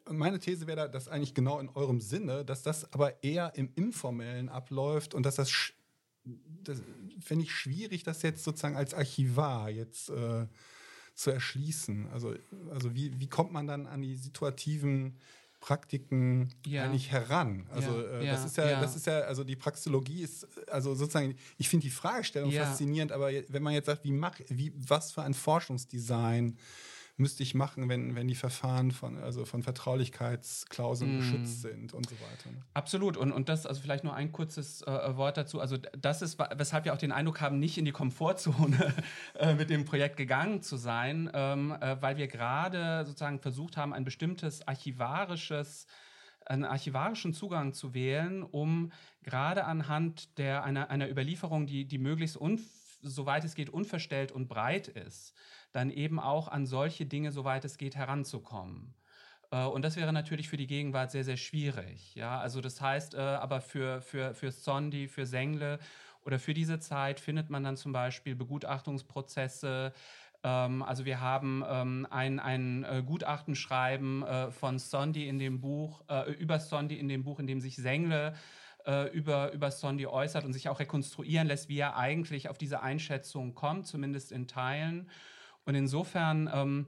Speaker 5: meine These wäre da, dass eigentlich genau in eurem Sinne, dass das aber eher im Informellen abläuft und dass das, das fände ich schwierig, das jetzt sozusagen als Archivar jetzt äh, zu erschließen. Also, also wie, wie kommt man dann an die situativen Praktiken ja. eigentlich heran? Also ja, äh, das ist ja, ja, das ist ja, also die Praxologie ist, also sozusagen, ich finde die Fragestellung faszinierend, aber wenn man jetzt sagt, wie mach, wie, was für ein Forschungsdesign müsste ich machen, wenn, wenn die Verfahren von, also von Vertraulichkeitsklauseln mm. geschützt sind und so weiter. Ne?
Speaker 3: Absolut. Und, und das, also vielleicht nur ein kurzes äh, Wort dazu. Also das ist, weshalb wir auch den Eindruck haben, nicht in die Komfortzone äh, mit dem Projekt gegangen zu sein, ähm, äh, weil wir gerade sozusagen versucht haben, ein bestimmtes archivarisches einen archivarischen Zugang zu wählen, um gerade anhand der, einer, einer Überlieferung, die, die möglichst soweit es geht unverstellt und breit ist, dann eben auch an solche Dinge, soweit es geht, heranzukommen. Äh, und das wäre natürlich für die Gegenwart sehr, sehr schwierig. Ja, also das heißt, äh, aber für, für, für Sondi, für Sengle oder für diese Zeit findet man dann zum Beispiel Begutachtungsprozesse. Ähm, also wir haben ähm, ein, ein äh, Gutachtenschreiben von Sondi in dem Buch, über Sondi in dem Buch, in dem sich Sengle über, über Sondi äußert und sich auch rekonstruieren lässt, wie er eigentlich auf diese Einschätzung kommt, zumindest in Teilen. Und insofern ähm,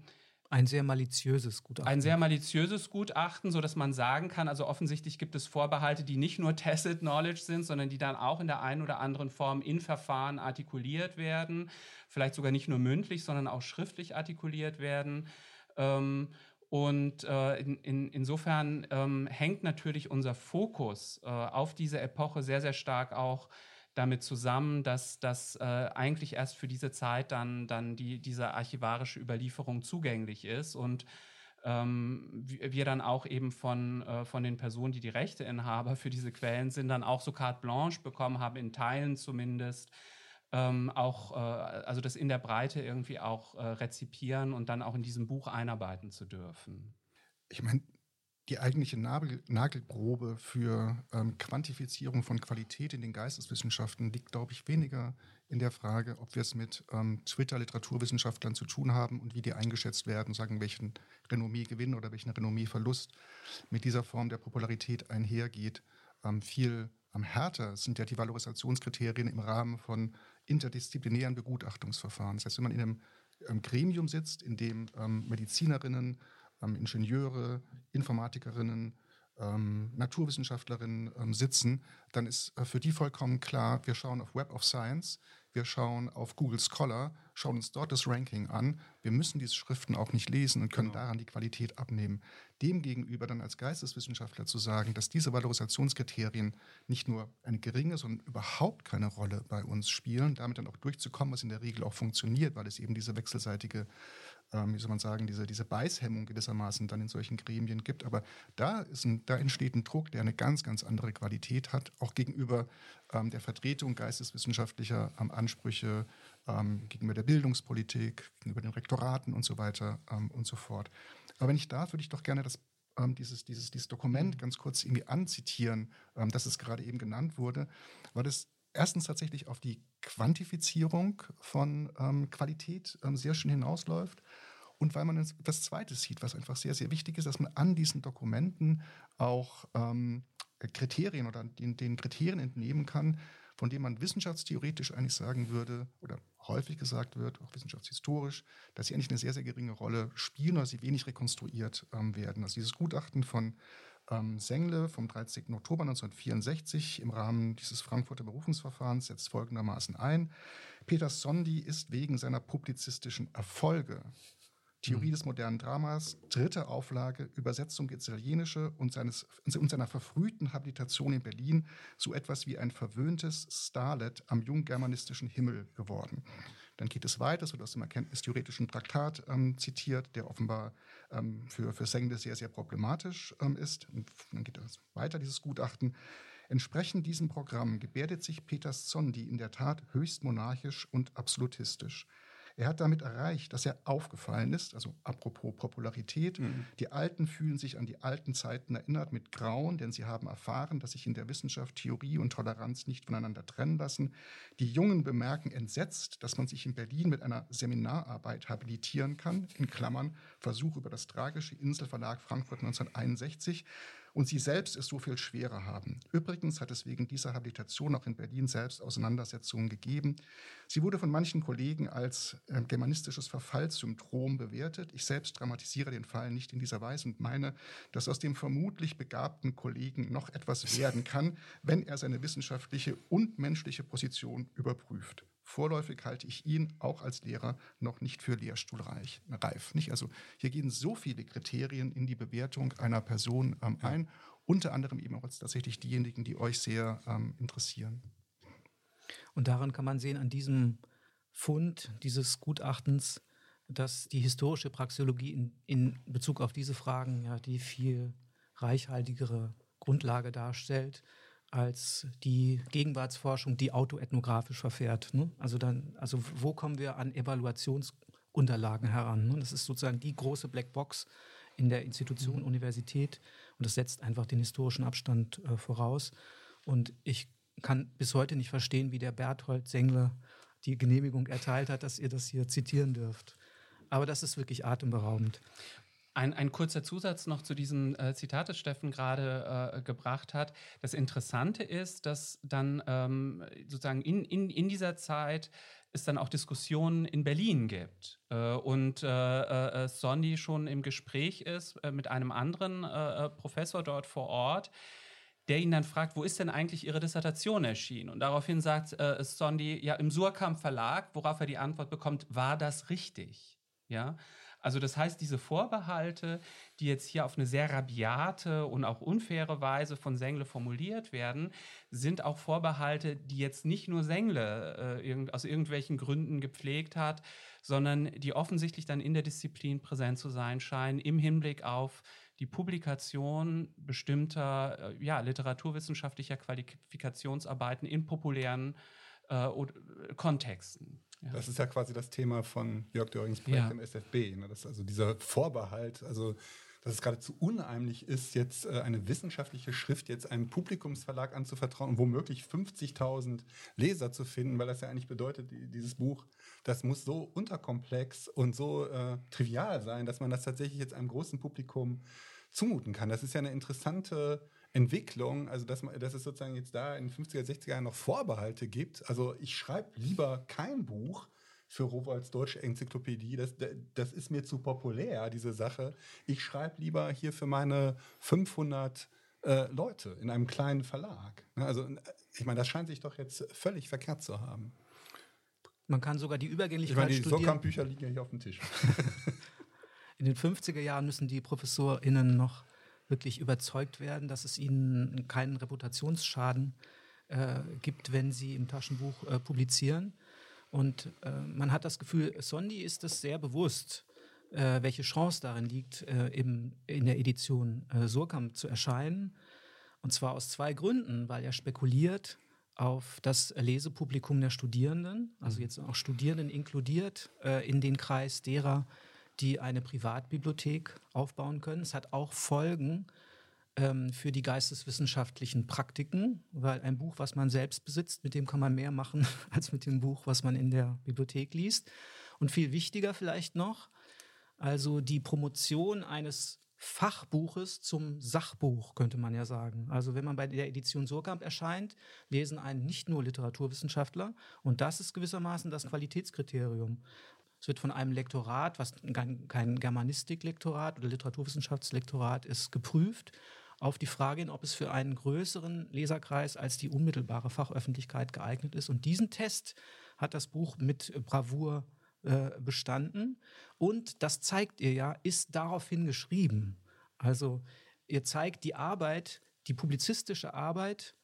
Speaker 2: ein sehr maliziöses Gutachten.
Speaker 3: Ein sehr maliziöses Gutachten, so dass man sagen kann, also offensichtlich gibt es Vorbehalte, die nicht nur Tacit Knowledge sind, sondern die dann auch in der einen oder anderen Form in Verfahren artikuliert werden, vielleicht sogar nicht nur mündlich, sondern auch schriftlich artikuliert werden. Ähm, und äh, in, in, insofern ähm, hängt natürlich unser Fokus äh, auf diese Epoche sehr, sehr stark auch damit zusammen, dass das äh, eigentlich erst für diese Zeit dann, dann die, diese archivarische Überlieferung zugänglich ist und ähm, wir dann auch eben von, äh, von den Personen, die die Rechteinhaber für diese Quellen sind, dann auch so carte blanche bekommen haben, in Teilen zumindest, ähm, auch, äh, also das in der Breite irgendwie auch äh, rezipieren und dann auch in diesem Buch einarbeiten zu dürfen.
Speaker 4: Ich meine, die eigentliche Nagel Nagelprobe für ähm, Quantifizierung von Qualität in den Geisteswissenschaften liegt, glaube ich, weniger in der Frage, ob wir es mit ähm, Twitter-Literaturwissenschaftlern zu tun haben und wie die eingeschätzt werden, sagen, welchen Renommee-Gewinn oder welchen Renommee-Verlust mit dieser Form der Popularität einhergeht. Ähm, viel am härter sind ja die Valorisationskriterien im Rahmen von interdisziplinären Begutachtungsverfahren. Das heißt, wenn man in einem ähm, Gremium sitzt, in dem ähm, Medizinerinnen, ähm, Ingenieure, Informatikerinnen, ähm, Naturwissenschaftlerinnen ähm, sitzen, dann ist äh, für die vollkommen klar, wir schauen auf Web of Science, wir schauen auf Google Scholar, schauen uns dort das Ranking an. Wir müssen diese Schriften auch nicht lesen und können genau. daran die Qualität abnehmen. Demgegenüber dann als Geisteswissenschaftler zu sagen, dass diese Valorisationskriterien nicht nur eine geringe, sondern überhaupt keine Rolle bei uns spielen, damit dann auch durchzukommen, was in der Regel auch funktioniert, weil es eben diese wechselseitige ähm, wie soll man sagen, diese, diese Beißhemmung gewissermaßen dann in solchen Gremien gibt. Aber da, ist ein, da entsteht ein Druck, der eine ganz, ganz andere Qualität hat, auch gegenüber ähm, der Vertretung geisteswissenschaftlicher ähm, Ansprüche, ähm, gegenüber der Bildungspolitik, gegenüber den Rektoraten und so weiter ähm, und so fort. Aber wenn ich darf, würde ich doch gerne das ähm, dieses, dieses, dieses Dokument ganz kurz irgendwie anzitieren, dass es gerade eben genannt wurde, weil es erstens tatsächlich auf die Quantifizierung von ähm, Qualität ähm, sehr schön hinausläuft. Und weil man etwas Zweites sieht, was einfach sehr, sehr wichtig ist, dass man an diesen Dokumenten auch ähm, Kriterien oder den, den Kriterien entnehmen kann, von denen man wissenschaftstheoretisch eigentlich sagen würde, oder häufig gesagt wird, auch wissenschaftshistorisch, dass sie eigentlich eine sehr, sehr geringe Rolle spielen oder sie wenig rekonstruiert ähm, werden. Also dieses Gutachten von ähm, Sengle vom 13. Oktober 1964 im Rahmen dieses Frankfurter Berufungsverfahrens setzt folgendermaßen ein. Peter Sondi ist wegen seiner publizistischen Erfolge Theorie mhm. des modernen Dramas, dritte Auflage, Übersetzung ins Italienische und, seines, und seiner verfrühten Habilitation in Berlin so etwas wie ein verwöhntes Starlet am junggermanistischen Himmel geworden. Dann geht es weiter, so dass im erkenntnistheoretischen Traktat ähm, zitiert, der offenbar ähm, für, für Sengle sehr, sehr problematisch ähm, ist. Und dann geht es weiter, dieses Gutachten. Entsprechend diesem Programm gebärdet sich Peters Zondi in der Tat höchst monarchisch und absolutistisch. Er hat damit erreicht, dass er aufgefallen ist, also apropos Popularität. Mhm. Die Alten fühlen sich an die alten Zeiten erinnert mit Grauen, denn sie haben erfahren, dass sich in der Wissenschaft Theorie und Toleranz nicht voneinander trennen lassen. Die Jungen bemerken entsetzt, dass man sich in Berlin mit einer Seminararbeit habilitieren kann, in Klammern Versuch über das tragische Inselverlag Frankfurt 1961 und sie selbst es so viel schwerer haben. Übrigens hat es wegen dieser Habilitation auch in Berlin selbst Auseinandersetzungen gegeben. Sie wurde von manchen Kollegen als äh, germanistisches Verfallssyndrom bewertet. Ich selbst dramatisiere den Fall nicht in dieser Weise und meine, dass aus dem vermutlich begabten Kollegen noch etwas werden kann, wenn er seine wissenschaftliche und menschliche Position überprüft. Vorläufig halte ich ihn auch als Lehrer noch nicht für lehrstuhlreif. Nicht? Also hier gehen so viele Kriterien in die Bewertung einer Person ähm, ein, unter anderem eben auch tatsächlich diejenigen, die euch sehr ähm, interessieren.
Speaker 2: Und daran kann man sehen, an diesem Fund dieses Gutachtens, dass die historische Praxeologie in, in Bezug auf diese Fragen ja die viel reichhaltigere Grundlage darstellt als die Gegenwartsforschung, die autoethnografisch verfährt. Ne? Also dann, also wo kommen wir an Evaluationsunterlagen heran? Ne? Das ist sozusagen die große Blackbox in der Institution mhm. Universität und das setzt einfach den historischen Abstand äh, voraus. Und ich kann bis heute nicht verstehen, wie der Berthold Sengler die Genehmigung erteilt hat, dass ihr das hier zitieren dürft. Aber das ist wirklich atemberaubend.
Speaker 3: Ein, ein kurzer Zusatz noch zu diesem äh, Zitat, das Steffen gerade äh, gebracht hat. Das Interessante ist, dass dann ähm, sozusagen in, in, in dieser Zeit es dann auch Diskussionen in Berlin gibt äh, und äh, äh, Sondi schon im Gespräch ist äh, mit einem anderen Professor dort vor Ort, der ihn dann fragt, wo ist denn eigentlich Ihre Dissertation erschienen? Und daraufhin sagt äh, Sondi, ja, im Surkamp Verlag, worauf er die Antwort bekommt, war das richtig? Ja, also das heißt, diese Vorbehalte, die jetzt hier auf eine sehr rabiate und auch unfaire Weise von Sengle formuliert werden, sind auch Vorbehalte, die jetzt nicht nur Sengle äh, aus irgendwelchen Gründen gepflegt hat, sondern die offensichtlich dann in der Disziplin präsent zu sein scheinen im Hinblick auf die Publikation bestimmter äh, ja, literaturwissenschaftlicher Qualifikationsarbeiten in populären äh, Kontexten.
Speaker 5: Ja. Das ist ja quasi das Thema von Jörg Dörings Projekt ja. im SFB. Ne? Das also dieser Vorbehalt, also dass es geradezu unheimlich ist, jetzt äh, eine wissenschaftliche Schrift jetzt einem Publikumsverlag anzuvertrauen und womöglich 50.000 Leser zu finden, weil das ja eigentlich bedeutet, dieses Buch, das muss so unterkomplex und so äh, trivial sein, dass man das tatsächlich jetzt einem großen Publikum zumuten kann. Das ist ja eine interessante Entwicklung, also dass, man, dass es sozusagen jetzt da in den 50er, 60er Jahren noch Vorbehalte gibt. Also ich schreibe lieber kein Buch für Rowold's Deutsche Enzyklopädie. Das, das ist mir zu populär, diese Sache. Ich schreibe lieber hier für meine 500 äh, Leute in einem kleinen Verlag. Ne, also ich meine, das scheint sich doch jetzt völlig verkehrt zu haben.
Speaker 2: Man kann sogar die Übergänglichkeit
Speaker 5: ich meine, die Sokamp-Bücher liegen ja hier auf dem Tisch.
Speaker 2: in den 50er Jahren müssen die ProfessorInnen noch wirklich überzeugt werden, dass es ihnen keinen Reputationsschaden äh, gibt, wenn sie im Taschenbuch äh, publizieren. Und äh, man hat das Gefühl, Sondi ist es sehr bewusst, äh, welche Chance darin liegt, äh, im, in der Edition äh, Surkamp zu erscheinen. Und zwar aus zwei Gründen, weil er spekuliert auf das Lesepublikum der Studierenden, also mhm. jetzt auch Studierenden inkludiert in den Kreis derer, die eine Privatbibliothek aufbauen können. Es hat auch Folgen ähm, für die geisteswissenschaftlichen Praktiken, weil ein Buch, was man selbst besitzt, mit dem kann man mehr machen als mit dem Buch, was man in der Bibliothek liest. Und viel wichtiger vielleicht noch, also die Promotion eines Fachbuches zum Sachbuch, könnte man ja sagen. Also wenn man bei der Edition Surkamp erscheint, lesen einen nicht nur Literaturwissenschaftler und das ist gewissermaßen das Qualitätskriterium. Es wird von einem Lektorat, was kein Germanistiklektorat oder Literaturwissenschaftslektorat ist, geprüft auf die Frage hin, ob es für einen größeren Leserkreis als die unmittelbare Fachöffentlichkeit geeignet ist. Und diesen Test hat das Buch mit Bravour äh, bestanden. Und das zeigt ihr ja, ist daraufhin geschrieben. Also ihr zeigt die Arbeit, die publizistische Arbeit,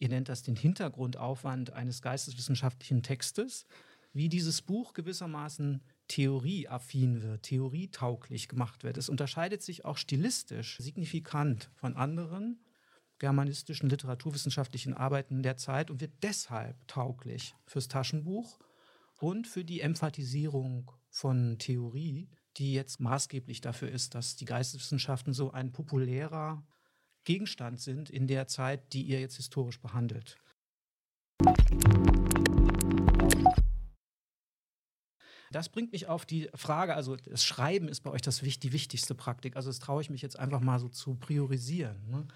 Speaker 2: ihr nennt das den Hintergrundaufwand eines geisteswissenschaftlichen Textes, wie dieses Buch gewissermaßen theorieaffin wird, theorietauglich gemacht wird. Es unterscheidet sich auch stilistisch signifikant von anderen germanistischen literaturwissenschaftlichen Arbeiten der Zeit und wird deshalb tauglich fürs Taschenbuch und für die Emphatisierung von Theorie, die jetzt maßgeblich dafür ist, dass die Geisteswissenschaften so ein populärer Gegenstand sind in der Zeit, die ihr jetzt historisch behandelt. Das bringt mich auf die Frage, also das Schreiben ist bei euch das, die wichtigste Praktik. Also das traue ich mich jetzt einfach mal so zu priorisieren. Ne?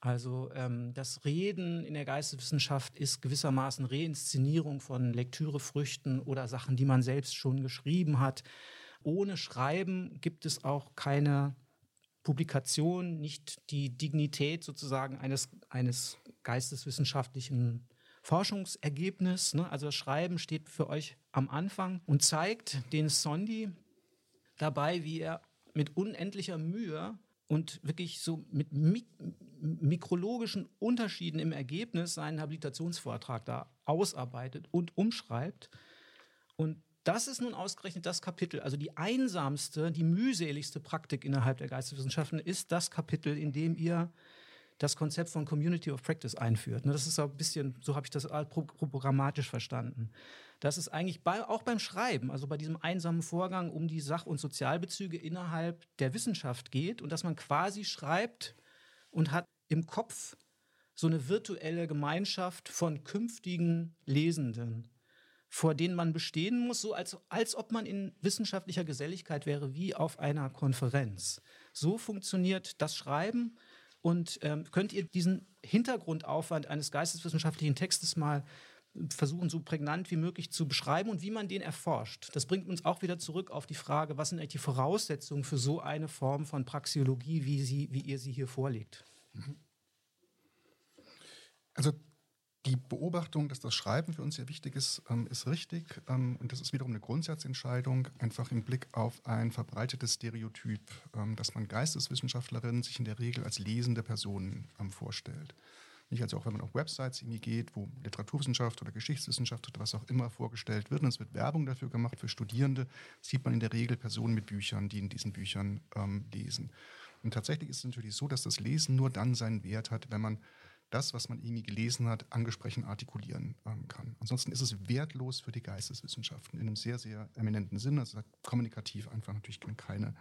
Speaker 2: Also ähm, das Reden in der Geisteswissenschaft ist gewissermaßen Reinszenierung von Lektürefrüchten oder Sachen, die man selbst schon geschrieben hat. Ohne Schreiben gibt es auch keine Publikation, nicht die Dignität sozusagen eines, eines geisteswissenschaftlichen Forschungsergebnisses. Ne? Also das Schreiben steht für euch am Anfang und zeigt den Sondi dabei, wie er mit unendlicher Mühe und wirklich so mit mik mikrologischen Unterschieden im Ergebnis seinen Habilitationsvortrag da ausarbeitet und umschreibt. Und das ist nun ausgerechnet das Kapitel, also die einsamste, die mühseligste Praktik innerhalb der Geisteswissenschaften ist das Kapitel, in dem ihr das Konzept von Community of Practice einführt. Ne, das ist ein bisschen, so habe ich das programmatisch verstanden. Das ist eigentlich bei, auch beim Schreiben, also bei diesem einsamen Vorgang um die Sach- und Sozialbezüge innerhalb der Wissenschaft geht und dass man quasi schreibt und hat im Kopf so eine virtuelle Gemeinschaft von künftigen Lesenden, vor denen man bestehen muss, so als, als ob man in wissenschaftlicher Geselligkeit wäre, wie auf einer Konferenz. So funktioniert das Schreiben und ähm, könnt ihr diesen Hintergrundaufwand eines geisteswissenschaftlichen Textes mal versuchen, so prägnant wie möglich zu beschreiben und wie man den erforscht. Das bringt uns auch wieder zurück auf die Frage, was sind eigentlich die Voraussetzungen für so eine Form von Praxiologie, wie, sie, wie ihr sie hier vorlegt?
Speaker 4: Also die Beobachtung, dass das Schreiben für uns sehr wichtig ist, ähm, ist richtig. Ähm, und das ist wiederum eine Grundsatzentscheidung, einfach im Blick auf ein verbreitetes Stereotyp, ähm, dass man Geisteswissenschaftlerinnen sich in der Regel als lesende Personen vorstellt. Nicht also auch, wenn man auf Websites irgendwie geht, wo Literaturwissenschaft oder Geschichtswissenschaft oder was auch immer vorgestellt wird und es wird Werbung dafür gemacht für Studierende, sieht man in der Regel Personen mit Büchern, die in diesen Büchern ähm, lesen. Und tatsächlich ist es natürlich so, dass das Lesen nur dann seinen Wert hat, wenn man das, was man irgendwie gelesen hat, angesprochen artikulieren ähm, kann. Ansonsten ist es wertlos für die Geisteswissenschaften in einem sehr, sehr eminenten Sinn. Also kommunikativ einfach natürlich keine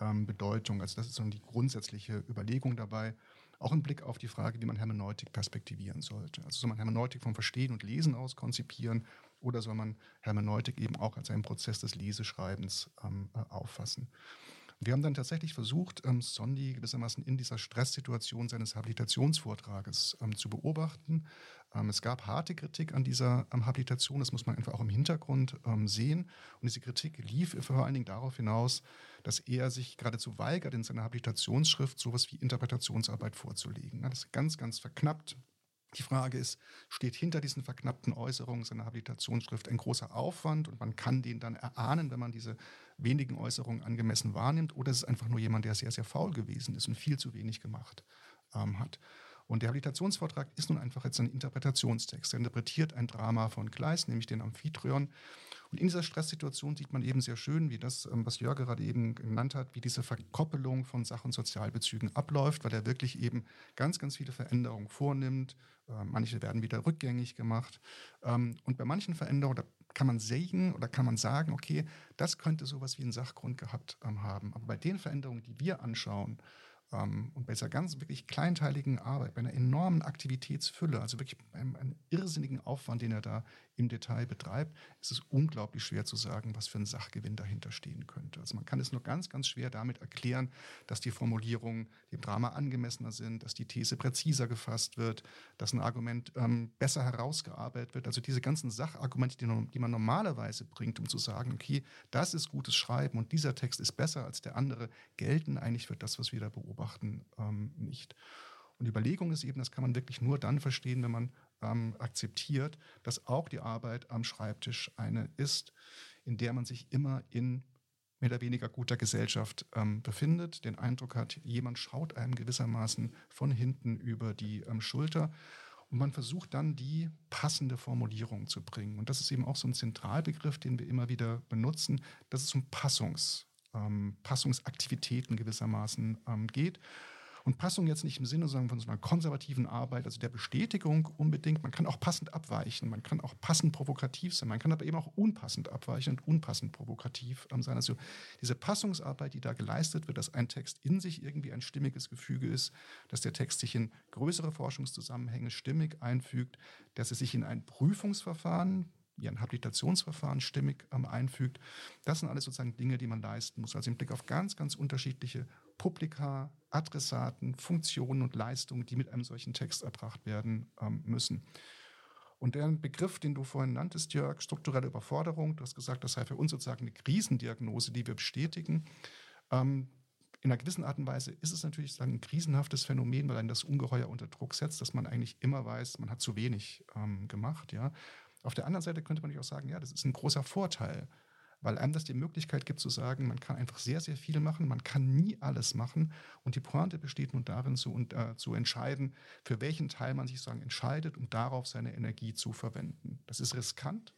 Speaker 4: ähm, Bedeutung. Also das ist so die grundsätzliche Überlegung dabei. Auch im Blick auf die Frage, wie man Hermeneutik perspektivieren sollte. Also soll man Hermeneutik vom Verstehen und Lesen aus konzipieren oder soll man Hermeneutik eben auch als einen Prozess des Leseschreibens ähm, äh, auffassen? Wir haben dann tatsächlich versucht, ähm, Sondi gewissermaßen in dieser Stresssituation seines Habilitationsvortrages ähm, zu beobachten. Ähm, es gab harte Kritik an dieser ähm, Habilitation, das muss man einfach auch im Hintergrund ähm, sehen. Und diese Kritik lief vor allen Dingen darauf hinaus, dass er sich geradezu weigert, in seiner Habilitationsschrift sowas wie Interpretationsarbeit vorzulegen. Das ist ganz, ganz verknappt. Die Frage ist, steht hinter diesen verknappten Äußerungen seiner Habilitationsschrift ein großer Aufwand und man kann den dann erahnen, wenn man diese wenigen Äußerungen angemessen wahrnimmt, oder ist es einfach nur jemand, der sehr, sehr faul gewesen ist und viel zu wenig gemacht ähm, hat. Und der Habilitationsvortrag ist nun einfach jetzt ein Interpretationstext. Er interpretiert ein Drama von Kleist, nämlich den Amphitryon. Und in dieser Stresssituation sieht man eben sehr schön, wie das, ähm, was Jörg gerade eben genannt hat, wie diese Verkoppelung von Sach- und Sozialbezügen abläuft, weil er wirklich eben ganz, ganz viele Veränderungen vornimmt. Ähm, manche werden wieder rückgängig gemacht. Ähm, und bei manchen Veränderungen, kann man sägen oder kann man sagen, okay, das könnte sowas wie einen Sachgrund gehabt haben. Aber bei den Veränderungen, die wir anschauen, ähm, und bei dieser ganz wirklich kleinteiligen Arbeit, bei einer enormen Aktivitätsfülle, also wirklich einem, einem, irrsinnigen Aufwand, den er da im Detail betreibt, ist es unglaublich schwer zu sagen, was für ein Sachgewinn dahinter stehen könnte. Also man kann es nur ganz, ganz schwer damit erklären, dass die Formulierungen dem Drama angemessener sind, dass die These präziser gefasst wird, dass ein Argument ähm, besser herausgearbeitet wird. Also diese ganzen Sachargumente, die, die man normalerweise bringt, um zu sagen, okay, das ist gutes Schreiben und dieser Text ist besser als der andere, gelten eigentlich für das, was wir da beobachten beobachten, ähm, nicht. Und die Überlegung ist eben, das kann man wirklich nur dann verstehen, wenn man ähm, akzeptiert, dass auch die Arbeit am Schreibtisch eine ist, in der man sich immer in mehr oder weniger guter Gesellschaft ähm, befindet, den Eindruck hat, jemand schaut einem gewissermaßen von hinten über die ähm, Schulter und man versucht dann die passende Formulierung zu bringen. Und das ist eben auch so ein Zentralbegriff, den wir immer wieder benutzen, dass es um Passungs, ähm, Passungsaktivitäten gewissermaßen ähm, geht. Und Passung jetzt nicht im Sinne sagen, von so einer konservativen Arbeit, also der Bestätigung unbedingt. Man kann auch passend abweichen, man kann auch passend provokativ sein, man kann aber eben auch unpassend abweichen und unpassend provokativ ähm, sein. Also diese Passungsarbeit, die da geleistet wird, dass ein Text in sich irgendwie ein stimmiges Gefüge ist, dass der Text sich in größere Forschungszusammenhänge stimmig einfügt, dass er sich in ein Prüfungsverfahren, ein Habilitationsverfahren stimmig ähm, einfügt. Das sind alles sozusagen Dinge, die man leisten muss. Also im Blick auf ganz, ganz unterschiedliche Publika, Adressaten, Funktionen und Leistungen, die mit einem solchen Text erbracht werden ähm, müssen. Und der Begriff, den du vorhin nanntest, Jörg, strukturelle Überforderung, du hast gesagt, das sei für uns sozusagen eine Krisendiagnose, die wir bestätigen. Ähm, in einer gewissen Art und Weise ist es natürlich sagen, ein krisenhaftes Phänomen, weil ein das ungeheuer unter Druck setzt, dass man eigentlich immer weiß, man hat zu wenig ähm, gemacht. Ja. Auf der anderen Seite könnte man natürlich auch sagen, ja, das ist ein großer Vorteil, weil einem das die Möglichkeit gibt zu sagen, man kann einfach sehr, sehr viel machen, man kann nie alles machen und die Pointe besteht nun darin, zu, äh, zu entscheiden, für welchen Teil man sich sagen entscheidet, um darauf seine Energie zu verwenden. Das ist riskant,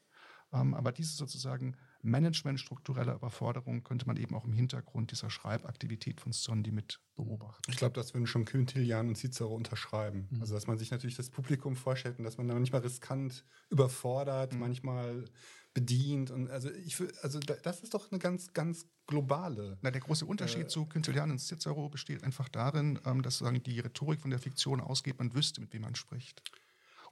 Speaker 4: ähm, aber dieses sozusagen Management struktureller Überforderung könnte man eben auch im Hintergrund dieser Schreibaktivität von Sondi mit beobachten.
Speaker 5: Ich glaube, das würden schon Quintilian und Cicero unterschreiben. Mhm. Also, dass man sich natürlich das Publikum vorstellt und dass man da manchmal riskant überfordert, mhm. manchmal bedient. Und also ich also das ist doch eine ganz, ganz globale.
Speaker 4: Na, der große Unterschied äh, zu Quintilian und Cicero besteht einfach darin, ähm, dass sozusagen die Rhetorik von der Fiktion ausgeht, man wüsste, mit wem man spricht.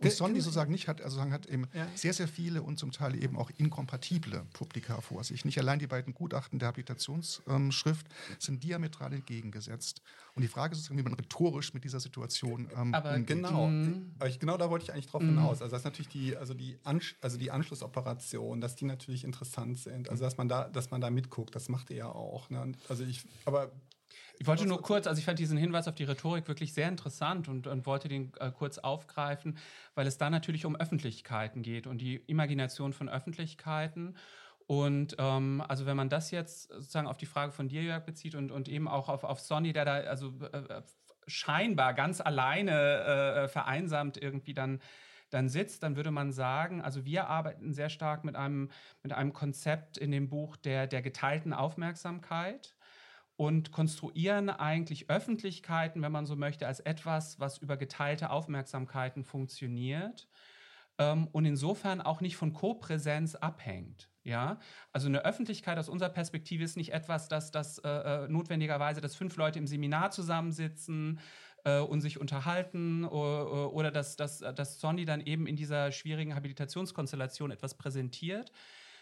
Speaker 4: Und Sondi sozusagen nicht hat, also sagen, hat eben ja. sehr, sehr viele und zum Teil eben auch inkompatible Publika vor sich. Nicht allein die beiden Gutachten der Habilitationsschrift ähm, sind diametral entgegengesetzt. Und die Frage ist sozusagen, wie man rhetorisch mit dieser Situation
Speaker 5: ähm, Aber umgeht. genau, mhm. genau da wollte ich eigentlich drauf mhm. hinaus. Also das ist natürlich die, also die, Ansch also die Anschlussoperation, dass die natürlich interessant sind. Also dass man da, dass man da mitguckt, das macht ihr ja auch. Ne? Also ich, aber
Speaker 3: ich wollte nur kurz, also ich fand diesen Hinweis auf die Rhetorik wirklich sehr interessant und, und wollte den äh, kurz aufgreifen, weil es da natürlich um Öffentlichkeiten geht und die Imagination von Öffentlichkeiten. Und ähm, also wenn man das jetzt sozusagen auf die Frage von dir, Jörg, bezieht und, und eben auch auf, auf Sonny, der da also äh, äh scheinbar ganz alleine äh, vereinsamt irgendwie dann dann sitzt, dann würde man sagen, also wir arbeiten sehr stark mit einem, mit einem Konzept in dem Buch der, der geteilten Aufmerksamkeit und konstruieren eigentlich Öffentlichkeiten, wenn man so möchte, als etwas, was über geteilte Aufmerksamkeiten funktioniert ähm, und insofern auch nicht von Kopräsenz abhängt. Ja, also eine Öffentlichkeit aus unserer Perspektive ist nicht etwas, das, das äh, äh notwendigerweise, dass fünf Leute im Seminar zusammensitzen äh, und sich unterhalten oder, oder dass, dass, dass Sonny dann eben in dieser schwierigen Habilitationskonstellation etwas präsentiert,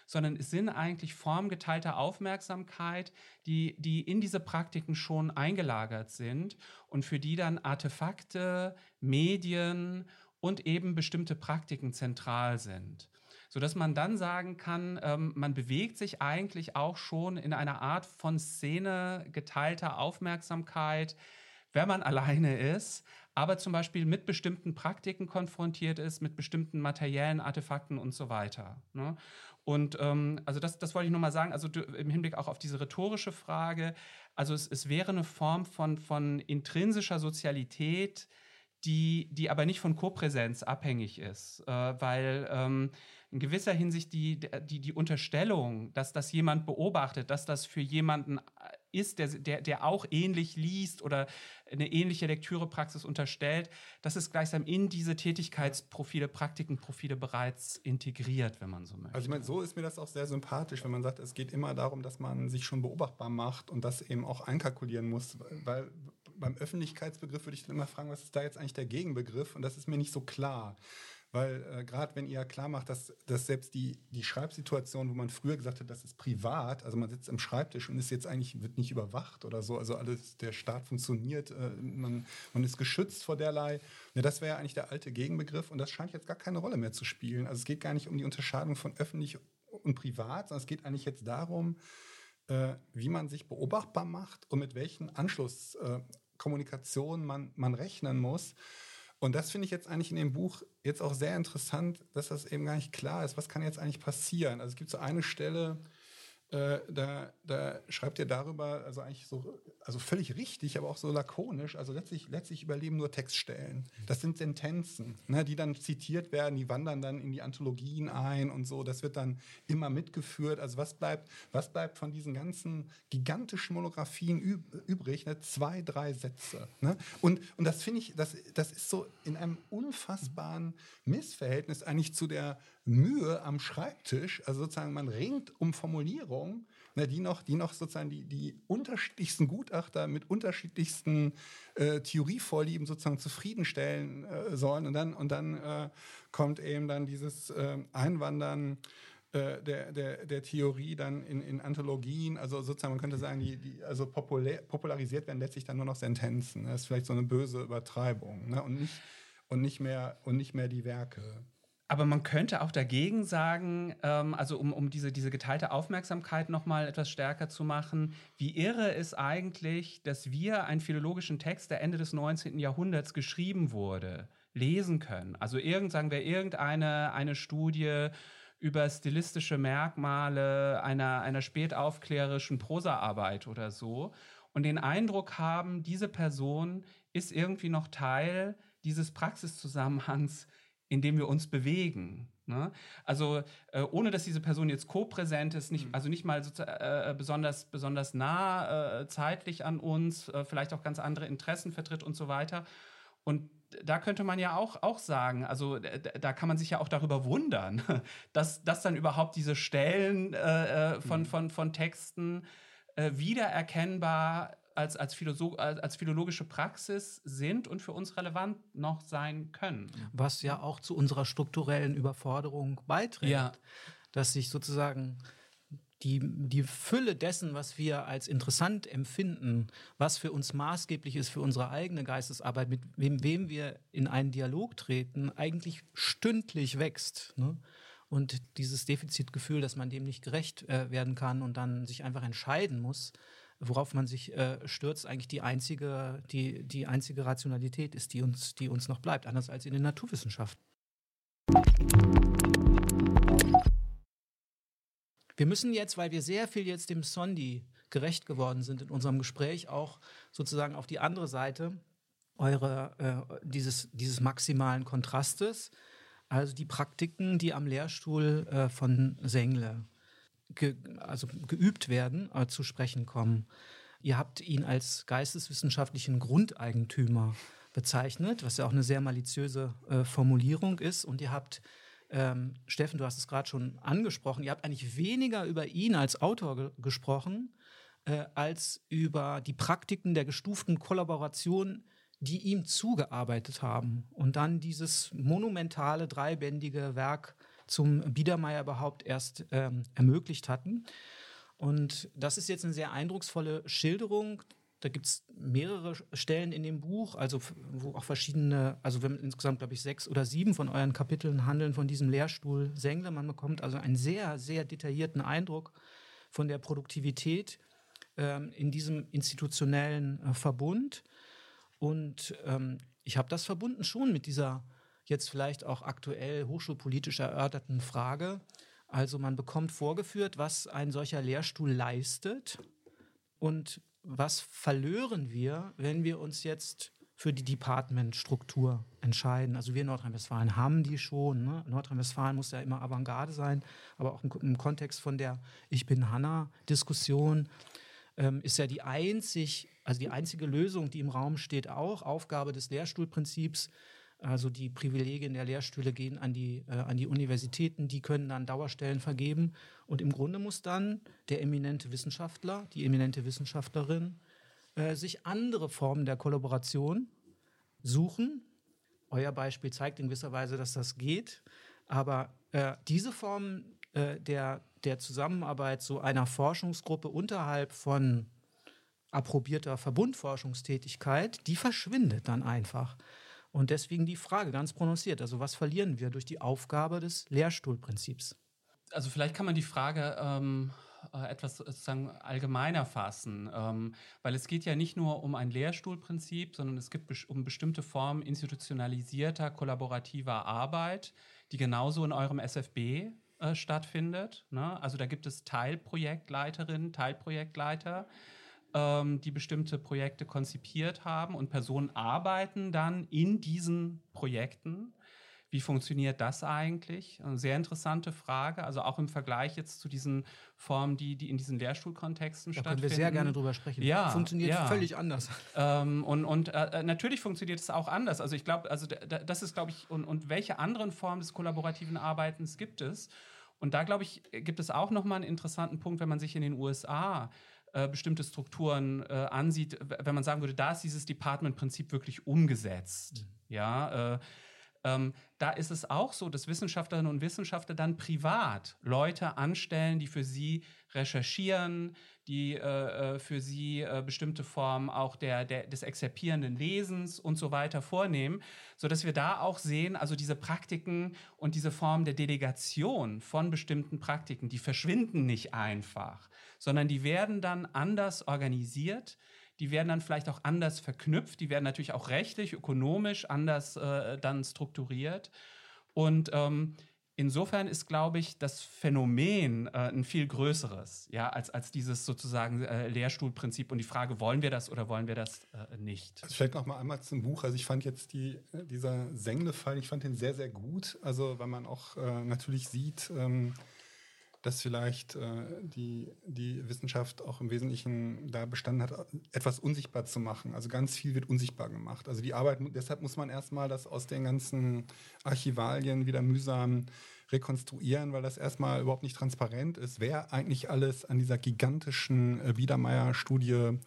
Speaker 3: sondern es sind eigentlich Formen geteilter Aufmerksamkeit, die, die in diese Praktiken schon eingelagert sind und für die dann Artefakte, Medien und eben bestimmte Praktiken zentral sind sodass man dann sagen kann, ähm, man bewegt sich eigentlich auch schon in einer Art von Szene geteilter Aufmerksamkeit, wenn man alleine ist, aber zum Beispiel mit bestimmten Praktiken konfrontiert ist, mit bestimmten materiellen Artefakten und so weiter. Ne? Und ähm, also das, das wollte ich nur mal sagen, also du, im Hinblick auch auf diese rhetorische Frage, also es, es wäre eine Form von, von intrinsischer Sozialität, die, die aber nicht von Kopräsenz abhängig ist, äh, weil ähm, in gewisser Hinsicht die, die, die Unterstellung, dass das jemand beobachtet, dass das für jemanden ist, der, der, der auch ähnlich liest oder eine ähnliche Lektürepraxis unterstellt, das ist gleichsam in diese Tätigkeitsprofile, Praktikenprofile bereits integriert, wenn man so möchte.
Speaker 5: Also ich meine, so ist mir das auch sehr sympathisch, wenn man sagt, es geht immer darum, dass man sich schon beobachtbar macht und das eben auch einkalkulieren muss, weil beim Öffentlichkeitsbegriff würde ich dann immer fragen, was ist da jetzt eigentlich der Gegenbegriff? Und das ist mir nicht so klar. Weil äh, gerade wenn ihr klar macht, dass, dass selbst die, die Schreibsituation, wo man früher gesagt hat, das ist privat, also man sitzt am Schreibtisch und ist jetzt eigentlich, wird nicht überwacht oder so, also alles, der Staat funktioniert, äh, man, man ist geschützt vor derlei. Ja, das wäre ja eigentlich der alte Gegenbegriff und das scheint jetzt gar keine Rolle mehr zu spielen. Also es geht gar nicht um die Unterscheidung von öffentlich und privat, sondern es geht eigentlich jetzt darum, äh, wie man sich beobachtbar macht und mit welchen Anschlusskommunikationen äh, man, man rechnen muss. Und das finde ich jetzt eigentlich in dem Buch jetzt auch sehr interessant, dass das eben gar nicht klar ist, was kann jetzt eigentlich passieren. Also es gibt so eine Stelle, äh, da, da, schreibt ihr darüber, also eigentlich so, also völlig richtig, aber auch so lakonisch, also letztlich, letztlich überleben nur Textstellen. Das sind Sentenzen, ne, die dann zitiert werden, die wandern dann in die Anthologien ein und so, das wird dann immer mitgeführt. Also was bleibt, was bleibt von diesen ganzen gigantischen Monographien übrig? Ne? Zwei, drei Sätze. Ne? Und, und das finde ich, das, das ist so in einem unfassbaren Missverhältnis eigentlich zu der Mühe am Schreibtisch, also sozusagen man ringt um Formulierungen, ne, die noch, die noch sozusagen die, die unterschiedlichsten Gutachter mit unterschiedlichsten äh, Theorievorlieben sozusagen zufriedenstellen äh, sollen. Und dann, und dann äh, kommt eben dann dieses äh, Einwandern äh, der, der, der Theorie dann in, in Anthologien, also sozusagen, man könnte sagen, die, die also populär, popularisiert werden letztlich dann nur noch Sentenzen. Das ist vielleicht so eine böse Übertreibung ne? und, nicht, und, nicht mehr, und nicht mehr die Werke.
Speaker 3: Aber man könnte auch dagegen sagen, ähm, also um, um diese, diese geteilte Aufmerksamkeit nochmal etwas stärker zu machen, wie irre ist eigentlich, dass wir einen philologischen Text, der Ende des 19. Jahrhunderts geschrieben wurde, lesen können. Also irgend, sagen wir, irgendeine eine Studie über stilistische Merkmale einer, einer spätaufklärischen Prosaarbeit oder so und den Eindruck haben, diese Person ist irgendwie noch Teil dieses Praxiszusammenhangs, in dem wir uns bewegen. Ne? Also äh, ohne dass diese Person jetzt co-präsent ist, nicht, mhm. also nicht mal so, äh, besonders, besonders nah äh, zeitlich an uns, äh, vielleicht auch ganz andere Interessen vertritt und so weiter. Und da könnte man ja auch, auch sagen, also da kann man sich ja auch darüber wundern, dass, dass dann überhaupt diese Stellen äh, äh, von, mhm. von, von Texten wiedererkennbar als, als, Philosoph als philologische Praxis sind und für uns relevant noch sein können.
Speaker 2: Was ja auch zu unserer strukturellen Überforderung beiträgt. Ja. Dass sich sozusagen die, die Fülle dessen, was wir als interessant empfinden, was für uns maßgeblich ist für unsere eigene Geistesarbeit, mit wem, wem wir in einen Dialog treten, eigentlich stündlich wächst. Ne? Und dieses Defizitgefühl, dass man dem nicht gerecht äh, werden kann und dann sich einfach entscheiden muss, worauf man sich äh, stürzt, eigentlich die einzige, die, die einzige Rationalität ist, die uns, die uns noch bleibt, anders als in den Naturwissenschaften. Wir müssen jetzt, weil wir sehr viel jetzt dem Sondi gerecht geworden sind in unserem Gespräch, auch sozusagen auf die andere Seite eure, äh, dieses, dieses maximalen Kontrastes, also die Praktiken, die am Lehrstuhl äh, von Sengle ge, also geübt werden, äh, zu sprechen kommen. Ihr habt ihn als geisteswissenschaftlichen Grundeigentümer bezeichnet, was ja auch eine sehr maliziöse äh, Formulierung ist. Und ihr habt, ähm, Steffen, du hast es gerade schon angesprochen, ihr habt eigentlich weniger über ihn als Autor ge gesprochen, äh, als über die Praktiken der gestuften Kollaboration, die ihm zugearbeitet haben. Und dann dieses monumentale, dreibändige Werk zum Biedermeier überhaupt erst ähm, ermöglicht hatten. Und das ist jetzt eine sehr eindrucksvolle Schilderung. Da gibt es mehrere Stellen in dem Buch, also wo auch verschiedene, also wenn insgesamt, glaube ich, sechs oder sieben von euren Kapiteln handeln von diesem Lehrstuhl Sengler. Man bekommt also einen sehr, sehr detaillierten Eindruck von der Produktivität ähm, in diesem institutionellen äh, Verbund. Und ähm, ich habe das verbunden schon mit dieser jetzt vielleicht auch aktuell hochschulpolitisch erörterten Frage. Also man bekommt vorgeführt, was ein solcher Lehrstuhl leistet und was verlören wir, wenn wir uns jetzt für die Departmentstruktur entscheiden. Also wir in Nordrhein-Westfalen haben die schon. Ne? Nordrhein-Westfalen muss ja immer Avantgarde sein, aber auch im, im Kontext von der Ich bin Hanna-Diskussion ähm, ist ja die einzig, also die einzige Lösung, die im Raum steht, auch Aufgabe des Lehrstuhlprinzips, also die Privilegien der Lehrstühle gehen an die, äh, an die Universitäten, die können dann Dauerstellen vergeben. Und im Grunde muss dann der eminente Wissenschaftler, die eminente Wissenschaftlerin äh, sich andere Formen der Kollaboration suchen. Euer Beispiel zeigt in gewisser Weise, dass das geht. Aber äh, diese Form äh, der, der Zusammenarbeit so einer Forschungsgruppe unterhalb von approbierter Verbundforschungstätigkeit, die verschwindet dann einfach. Und deswegen die Frage ganz prononciert, also was verlieren wir durch die Aufgabe des Lehrstuhlprinzips?
Speaker 3: Also vielleicht kann man die Frage ähm, äh, etwas sozusagen allgemeiner fassen, ähm, weil es geht ja nicht nur um ein Lehrstuhlprinzip, sondern es geht um bestimmte Formen institutionalisierter, kollaborativer Arbeit, die genauso in eurem SFB äh, stattfindet. Ne? Also da gibt es Teilprojektleiterinnen, Teilprojektleiter, ähm, die bestimmte Projekte konzipiert haben und Personen arbeiten dann in diesen Projekten wie funktioniert das eigentlich? Eine sehr interessante Frage. Also auch im Vergleich jetzt zu diesen Formen, die, die in diesen Lehrstuhlkontexten da stattfinden.
Speaker 2: Da können wir sehr gerne drüber sprechen.
Speaker 3: Ja,
Speaker 2: funktioniert
Speaker 3: ja.
Speaker 2: völlig anders.
Speaker 3: Ähm, und und äh, äh natürlich funktioniert es auch anders. Also ich glaube, also das ist, glaube ich, und, und welche anderen Formen des kollaborativen Arbeitens gibt es? Und da, glaube ich, gibt es auch nochmal einen interessanten Punkt, wenn man sich in den USA äh, bestimmte Strukturen äh, ansieht, wenn man sagen würde, da ist dieses Department-Prinzip wirklich umgesetzt. Mhm. Ja, äh, ähm, da ist es auch so, dass Wissenschaftlerinnen und Wissenschaftler dann privat Leute anstellen, die für sie recherchieren, die äh, äh, für sie äh, bestimmte Formen auch der, der, des exzerpierenden Lesens und so weiter vornehmen, sodass wir da auch sehen, also diese Praktiken und diese Form der Delegation von bestimmten Praktiken, die verschwinden nicht einfach, sondern die werden dann anders organisiert die werden dann vielleicht auch anders verknüpft, die werden natürlich auch rechtlich, ökonomisch anders äh, dann strukturiert. Und ähm, insofern ist, glaube ich, das Phänomen äh, ein viel größeres, ja, als, als dieses sozusagen äh, Lehrstuhlprinzip und die Frage, wollen wir das oder wollen wir das äh, nicht?
Speaker 5: Also vielleicht noch mal einmal zum Buch. Also ich fand jetzt die, äh, dieser Sengle-Fall, ich fand den sehr, sehr gut. Also weil man auch äh, natürlich sieht, ähm, dass vielleicht äh, die, die Wissenschaft auch im Wesentlichen da bestanden hat, etwas unsichtbar zu machen. Also ganz viel wird unsichtbar gemacht. Also die Arbeit, deshalb muss man erstmal das aus den ganzen Archivalien wieder mühsam rekonstruieren, weil das erstmal überhaupt nicht transparent ist, wer eigentlich alles an dieser gigantischen äh, Biedermeier-Studie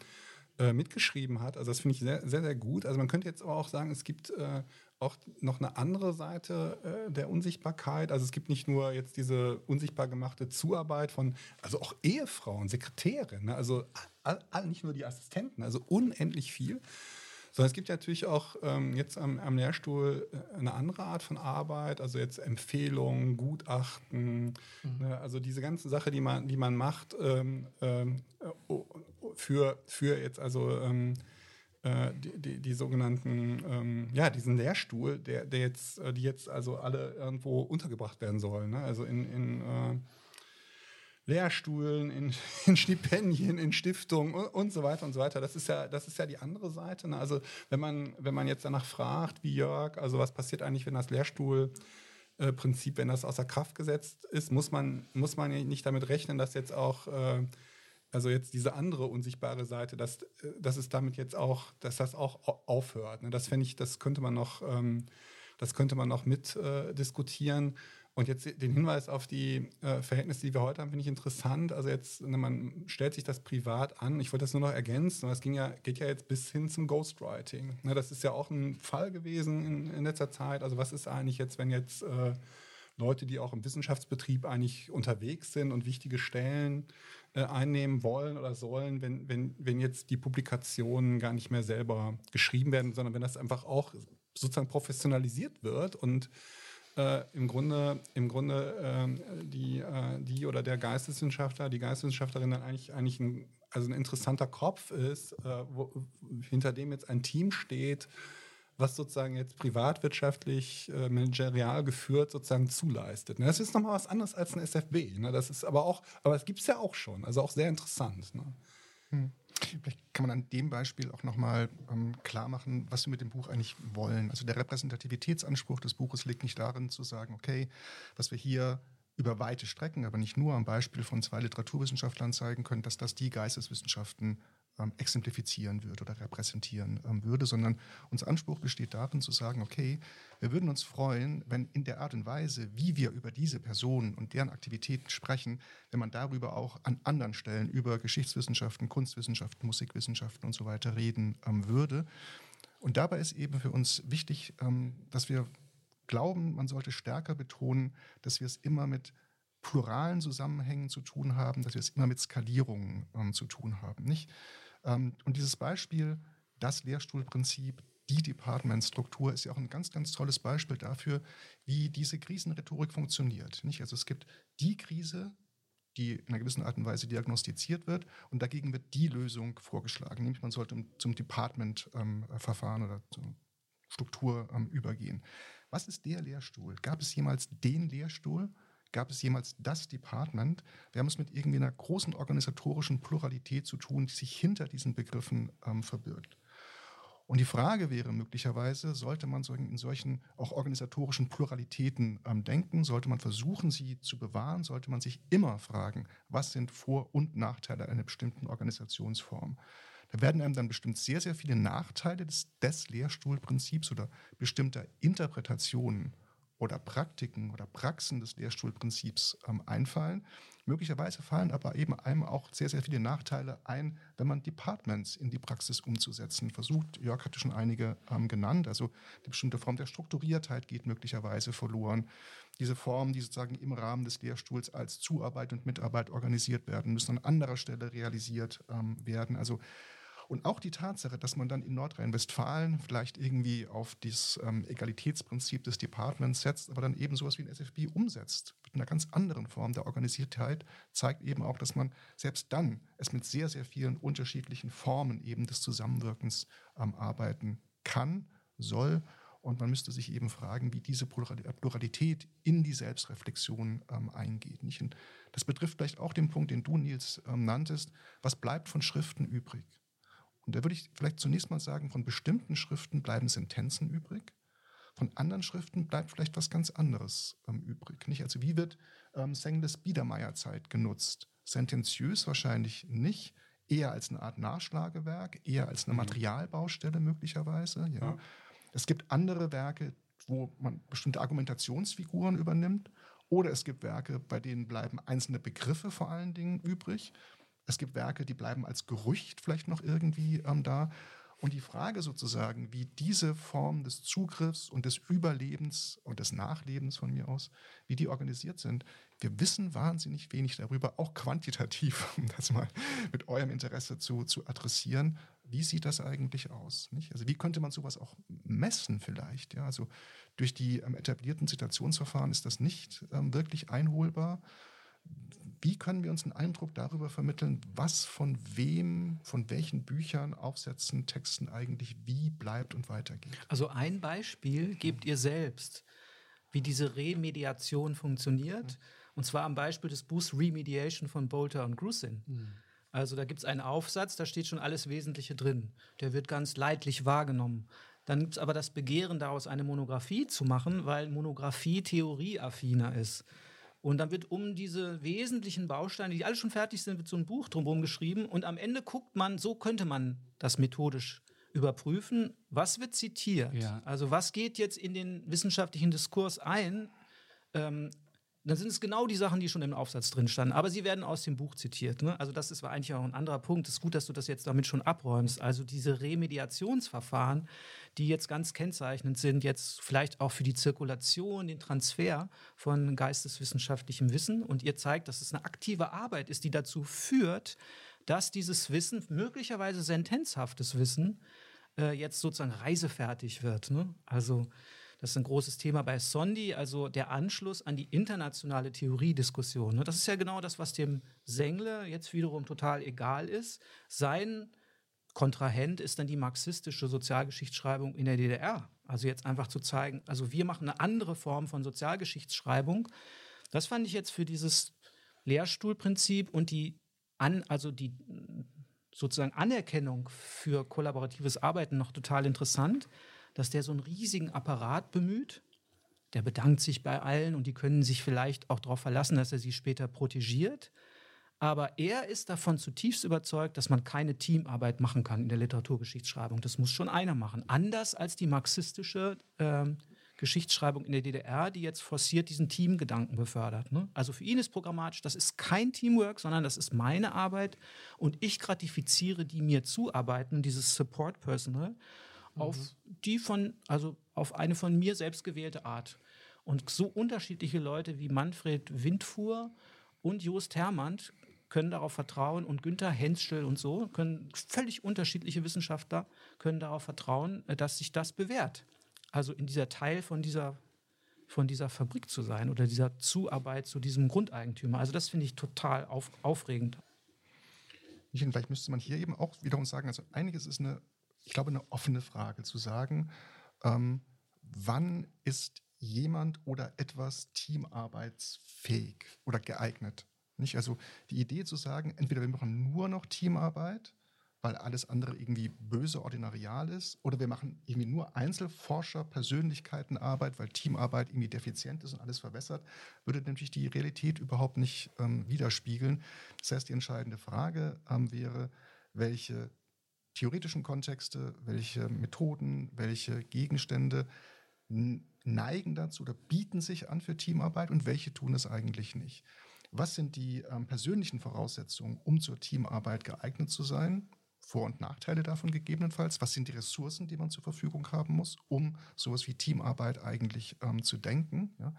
Speaker 5: äh, mitgeschrieben hat. Also das finde ich sehr, sehr, sehr gut. Also man könnte jetzt aber auch sagen, es gibt äh, auch noch eine andere Seite äh, der Unsichtbarkeit. Also es gibt nicht nur jetzt diese unsichtbar gemachte Zuarbeit von, also auch Ehefrauen, Sekretäre, ne? also all, all, nicht nur die Assistenten, also unendlich viel. Sondern es gibt ja natürlich auch ähm, jetzt am, am, Lehrstuhl äh, eine andere Art von Arbeit, also jetzt Empfehlungen, Gutachten, mhm. ne? also diese ganze Sache, die man, die man macht ähm, ähm, äh, für, für jetzt also ähm, äh, die, die, die, sogenannten, ähm, ja, diesen Lehrstuhl, der, der jetzt, äh, die jetzt also alle irgendwo untergebracht werden sollen. Ne? Also in, in äh, Lehrstuhlen, in, in, Stipendien, in Stiftungen und, und, so weiter und so weiter. Das ist ja, das ist ja die andere Seite. Ne? Also wenn man, wenn man jetzt danach fragt, wie Jörg, also was passiert eigentlich, wenn das Lehrstuhlprinzip, wenn das außer Kraft gesetzt ist, muss man, muss man nicht damit rechnen, dass jetzt auch äh, also jetzt diese andere unsichtbare Seite, dass, äh, dass es damit jetzt auch, dass das auch aufhört. Ne? Das fände ich, das könnte man noch, ähm, das könnte man noch mit äh, diskutieren. Und jetzt den Hinweis auf die äh, Verhältnisse, die wir heute haben, finde ich interessant. Also jetzt, ne, man stellt sich das privat an. Ich wollte das nur noch ergänzen. Das ging ja, geht ja jetzt bis hin zum Ghostwriting. Ne, das ist ja auch ein Fall gewesen in, in letzter Zeit. Also was ist eigentlich jetzt, wenn jetzt äh, Leute, die auch im Wissenschaftsbetrieb eigentlich unterwegs sind und wichtige Stellen äh, einnehmen wollen oder sollen, wenn, wenn, wenn jetzt die Publikationen gar nicht mehr selber geschrieben werden, sondern wenn das einfach auch sozusagen professionalisiert wird und äh, im Grunde, im Grunde äh, die, die oder der Geisteswissenschaftler, die Geisteswissenschaftlerin dann eigentlich, eigentlich ein, also ein interessanter Kopf ist, äh, wo, hinter dem jetzt ein Team steht, was sozusagen jetzt privatwirtschaftlich, äh, managerial geführt sozusagen zuleistet. Ne? Das ist nochmal was anderes als ein SFB. Ne? Das ist aber auch, aber es gibt es ja auch schon, also auch sehr interessant. Ne?
Speaker 4: Hm. Vielleicht kann man an dem Beispiel auch nochmal ähm, klar machen, was wir mit dem Buch eigentlich wollen. Also der Repräsentativitätsanspruch des Buches liegt nicht darin zu sagen, okay, was wir hier über weite Strecken, aber nicht nur am Beispiel von zwei Literaturwissenschaftlern zeigen können, dass das die Geisteswissenschaften ähm, exemplifizieren würde oder repräsentieren ähm, würde, sondern unser Anspruch besteht darin zu sagen, okay, wir würden uns freuen, wenn in der Art und Weise, wie wir über diese Personen und deren Aktivitäten sprechen, wenn man darüber auch an anderen Stellen über Geschichtswissenschaften, Kunstwissenschaften, Musikwissenschaften und so weiter reden ähm, würde. Und dabei ist eben für uns wichtig, ähm, dass wir glauben, man sollte stärker betonen, dass wir es immer mit pluralen Zusammenhängen zu tun haben, dass wir es immer mit Skalierungen ähm, zu tun haben. Nicht? Ähm, und dieses Beispiel, das Lehrstuhlprinzip, die Departmentstruktur ist ja auch ein ganz, ganz tolles Beispiel dafür, wie diese Krisenrhetorik funktioniert. Nicht? Also es gibt die Krise, die in einer gewissen Art und Weise diagnostiziert wird und dagegen wird die Lösung vorgeschlagen, nämlich man sollte zum Department-Verfahren ähm, oder zur Struktur ähm, übergehen. Was ist der Lehrstuhl? Gab es jemals den Lehrstuhl? Gab es jemals das Department? Wir haben es mit irgendwie einer großen organisatorischen Pluralität zu tun, die sich hinter diesen Begriffen ähm, verbirgt. Und die Frage wäre möglicherweise, sollte man in solchen auch organisatorischen Pluralitäten ähm, denken, sollte man versuchen, sie zu bewahren, sollte man sich immer fragen, was sind Vor- und Nachteile einer bestimmten Organisationsform. Da werden einem dann bestimmt sehr, sehr viele Nachteile des, des Lehrstuhlprinzips oder bestimmter Interpretationen oder Praktiken oder Praxen des Lehrstuhlprinzips ähm, einfallen. Möglicherweise fallen aber eben einem auch sehr, sehr viele Nachteile ein, wenn man Departments in die Praxis umzusetzen versucht. Jörg hatte schon einige ähm, genannt. Also eine bestimmte Form der Strukturiertheit geht möglicherweise verloren. Diese Formen, die sozusagen im Rahmen des Lehrstuhls als Zuarbeit und Mitarbeit organisiert werden, müssen an anderer Stelle realisiert ähm, werden. Also und auch die Tatsache, dass man dann in Nordrhein-Westfalen vielleicht irgendwie auf das ähm, Egalitätsprinzip des Departments setzt, aber dann eben sowas wie ein SFB umsetzt, mit einer ganz anderen Form der Organisiertheit, zeigt eben auch, dass man selbst dann es mit sehr, sehr vielen unterschiedlichen Formen eben des Zusammenwirkens ähm, arbeiten kann, soll. Und man müsste sich eben fragen, wie diese Pluralität in die Selbstreflexion ähm, eingeht. Das betrifft vielleicht auch den Punkt, den du, Nils, ähm, nanntest. Was bleibt von Schriften übrig? Und da würde ich vielleicht zunächst mal sagen, von bestimmten Schriften bleiben Sentenzen übrig, von anderen Schriften bleibt vielleicht was ganz anderes ähm, übrig. Nicht? Also wie wird ähm, Sengles Biedermeierzeit genutzt? Sentenziös wahrscheinlich nicht, eher als eine Art Nachschlagewerk, eher als eine mhm. Materialbaustelle möglicherweise. Ja. ja. Es gibt andere Werke, wo man bestimmte Argumentationsfiguren übernimmt. Oder es gibt Werke, bei denen bleiben einzelne Begriffe vor allen Dingen übrig. Es gibt Werke, die bleiben als Gerücht vielleicht noch irgendwie ähm, da. Und die Frage sozusagen, wie diese Form des Zugriffs und des Überlebens und des Nachlebens von mir aus, wie die organisiert sind, wir wissen wahnsinnig wenig darüber, auch quantitativ, um das mal mit eurem Interesse zu, zu adressieren. Wie sieht das eigentlich aus? Nicht? Also wie könnte man sowas auch messen vielleicht? Ja, also durch die ähm, etablierten Zitationsverfahren ist das nicht ähm, wirklich einholbar. Wie können wir uns einen Eindruck darüber vermitteln, was von wem, von welchen Büchern, Aufsätzen, Texten eigentlich wie bleibt und weitergeht?
Speaker 2: Also ein Beispiel gebt ihr selbst, wie diese Remediation funktioniert. Und zwar am Beispiel des Buchs Remediation von Bolter und Grusin. Mhm. Also da gibt es einen Aufsatz, da steht schon alles Wesentliche drin. Der wird ganz leidlich wahrgenommen. Dann gibt es aber das Begehren, daraus eine Monographie zu machen, weil Monographie theorieaffiner ist. Und dann wird um diese wesentlichen Bausteine, die alle schon fertig sind, wird so ein Buch drumherum geschrieben. Und am Ende guckt man, so könnte man das methodisch überprüfen. Was wird zitiert? Ja. Also was geht jetzt in den wissenschaftlichen Diskurs ein? Ähm, dann sind es genau die Sachen, die schon im Aufsatz drin standen. Aber sie werden aus dem Buch zitiert. Ne? Also das ist eigentlich auch ein anderer Punkt. Es ist gut, dass du das jetzt damit schon abräumst. Also diese Remediationsverfahren, die jetzt ganz kennzeichnend sind, jetzt vielleicht auch für die Zirkulation, den Transfer von geisteswissenschaftlichem Wissen. Und ihr zeigt, dass es eine aktive Arbeit ist, die dazu führt, dass dieses Wissen, möglicherweise sentenzhaftes Wissen, äh, jetzt sozusagen reisefertig wird. Ne? Also das ist ein großes Thema bei Sondi, also der Anschluss an die internationale Theoriediskussion. Ne? Das ist ja genau das, was dem Sengle jetzt wiederum total egal ist. Sein Kontrahent ist dann die marxistische Sozialgeschichtsschreibung in der DDR. Also jetzt einfach zu zeigen, also wir machen eine andere Form von Sozialgeschichtsschreibung. Das fand ich jetzt für dieses Lehrstuhlprinzip und die an, also die sozusagen Anerkennung für kollaboratives Arbeiten noch total interessant dass der so einen riesigen Apparat bemüht. Der bedankt sich bei allen und die können sich vielleicht auch darauf verlassen, dass er sie später protegiert. Aber er ist davon zutiefst überzeugt, dass man keine Teamarbeit machen kann in der Literaturgeschichtsschreibung. Das muss schon einer machen. Anders als die marxistische äh, Geschichtsschreibung in der DDR, die jetzt forciert diesen Teamgedanken befördert. Ne? Also für ihn ist programmatisch, das ist kein Teamwork, sondern das ist meine Arbeit und ich gratifiziere die mir zuarbeiten, dieses Support Personal auf mhm. die von, also auf eine von mir selbst gewählte Art. Und so unterschiedliche Leute wie Manfred Windfuhr und Jost Hermann können darauf vertrauen und Günther Henschel und so können völlig unterschiedliche Wissenschaftler können darauf vertrauen, äh, dass sich das bewährt. Also in dieser Teil von dieser von dieser Fabrik zu sein oder dieser Zuarbeit zu diesem Grundeigentümer. Also das finde ich total auf, aufregend.
Speaker 4: Vielleicht müsste man hier eben auch wiederum sagen, also einiges ist eine, ich glaube, eine offene Frage zu sagen, ähm, wann ist jemand oder etwas teamarbeitsfähig oder geeignet? Nicht? Also die Idee zu sagen, entweder wir machen nur noch Teamarbeit, weil alles andere irgendwie böse ordinarial ist, oder wir machen irgendwie nur Einzelforscher, Persönlichkeitenarbeit, weil Teamarbeit irgendwie defizient ist und alles verwässert, würde natürlich die Realität überhaupt nicht ähm, widerspiegeln. Das heißt, die entscheidende Frage ähm, wäre, welche theoretischen Kontexte, welche Methoden, welche Gegenstände neigen dazu oder bieten sich an für Teamarbeit und welche tun es eigentlich nicht. Was sind die ähm, persönlichen Voraussetzungen, um zur Teamarbeit geeignet zu sein? Vor- und Nachteile davon gegebenenfalls? Was sind die Ressourcen, die man zur Verfügung haben muss, um sowas wie Teamarbeit eigentlich ähm, zu denken? Ja?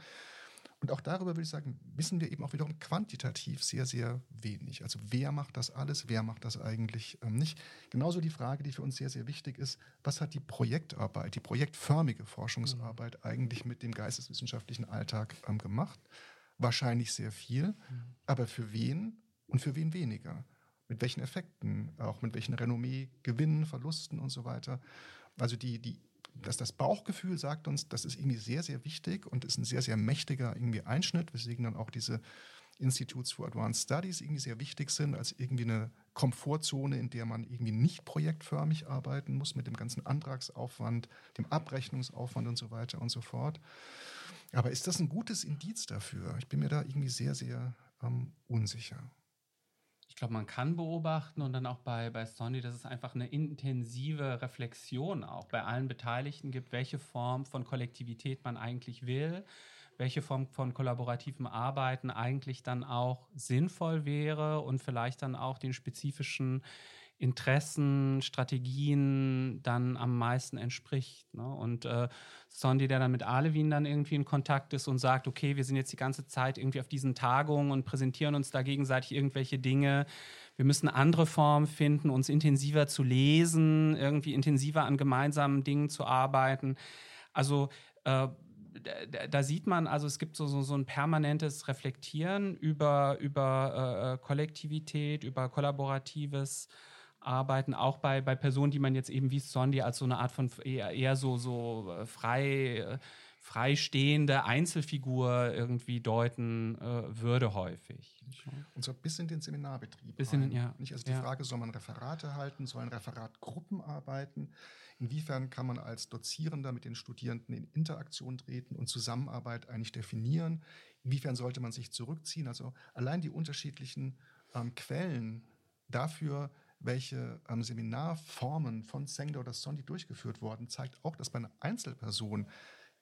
Speaker 4: Und auch darüber würde ich sagen, wissen wir eben auch wiederum quantitativ sehr, sehr wenig. Also wer macht das alles, wer macht das eigentlich ähm, nicht? Genauso die Frage, die für uns sehr, sehr wichtig ist, was hat die Projektarbeit, die projektförmige Forschungsarbeit mhm. eigentlich mit dem geisteswissenschaftlichen Alltag ähm, gemacht? Wahrscheinlich sehr viel, mhm. aber für wen und für wen weniger? Mit welchen Effekten, auch mit welchen Renommee, Gewinnen, Verlusten und so weiter? Also die, die dass das Bauchgefühl sagt uns, das ist irgendwie sehr, sehr wichtig und ist ein sehr, sehr mächtiger irgendwie Einschnitt, weswegen dann auch diese Institutes for Advanced Studies irgendwie sehr wichtig sind, als irgendwie eine Komfortzone, in der man irgendwie nicht projektförmig arbeiten muss mit dem ganzen Antragsaufwand, dem Abrechnungsaufwand und so weiter und so fort. Aber ist das ein gutes Indiz dafür? Ich bin mir da irgendwie sehr, sehr ähm, unsicher
Speaker 3: ich glaube, man kann beobachten und dann auch bei, bei Sony, dass es einfach eine intensive Reflexion auch bei allen Beteiligten gibt, welche Form von Kollektivität man eigentlich will, welche Form von kollaborativem Arbeiten eigentlich dann auch sinnvoll wäre und vielleicht dann auch den spezifischen Interessen, Strategien dann am meisten entspricht. Ne? Und äh, Sondi, der dann mit Alevin dann irgendwie in Kontakt ist und sagt, okay, wir sind jetzt die ganze Zeit irgendwie auf diesen Tagungen und präsentieren uns da gegenseitig irgendwelche Dinge. Wir müssen andere Formen finden, uns intensiver zu lesen, irgendwie intensiver an gemeinsamen Dingen zu arbeiten. Also äh, da sieht man, also es gibt so, so, so ein permanentes Reflektieren über, über äh, Kollektivität, über kollaboratives arbeiten, auch bei, bei Personen, die man jetzt eben wie Sondi als so eine Art von eher, eher so, so äh, frei, äh, freistehende Einzelfigur irgendwie deuten äh, würde häufig.
Speaker 4: Und so bis in den Seminarbetrieb.
Speaker 3: Bis in, ja.
Speaker 4: Nicht? Also die ja. Frage, soll man Referate halten, sollen Referatgruppen arbeiten? Inwiefern kann man als Dozierender mit den Studierenden in Interaktion treten und Zusammenarbeit eigentlich definieren? Inwiefern sollte man sich zurückziehen? Also allein die unterschiedlichen ähm, Quellen dafür, welche ähm, Seminarformen von Sengler oder Sondi durchgeführt wurden, zeigt auch, dass bei einer Einzelperson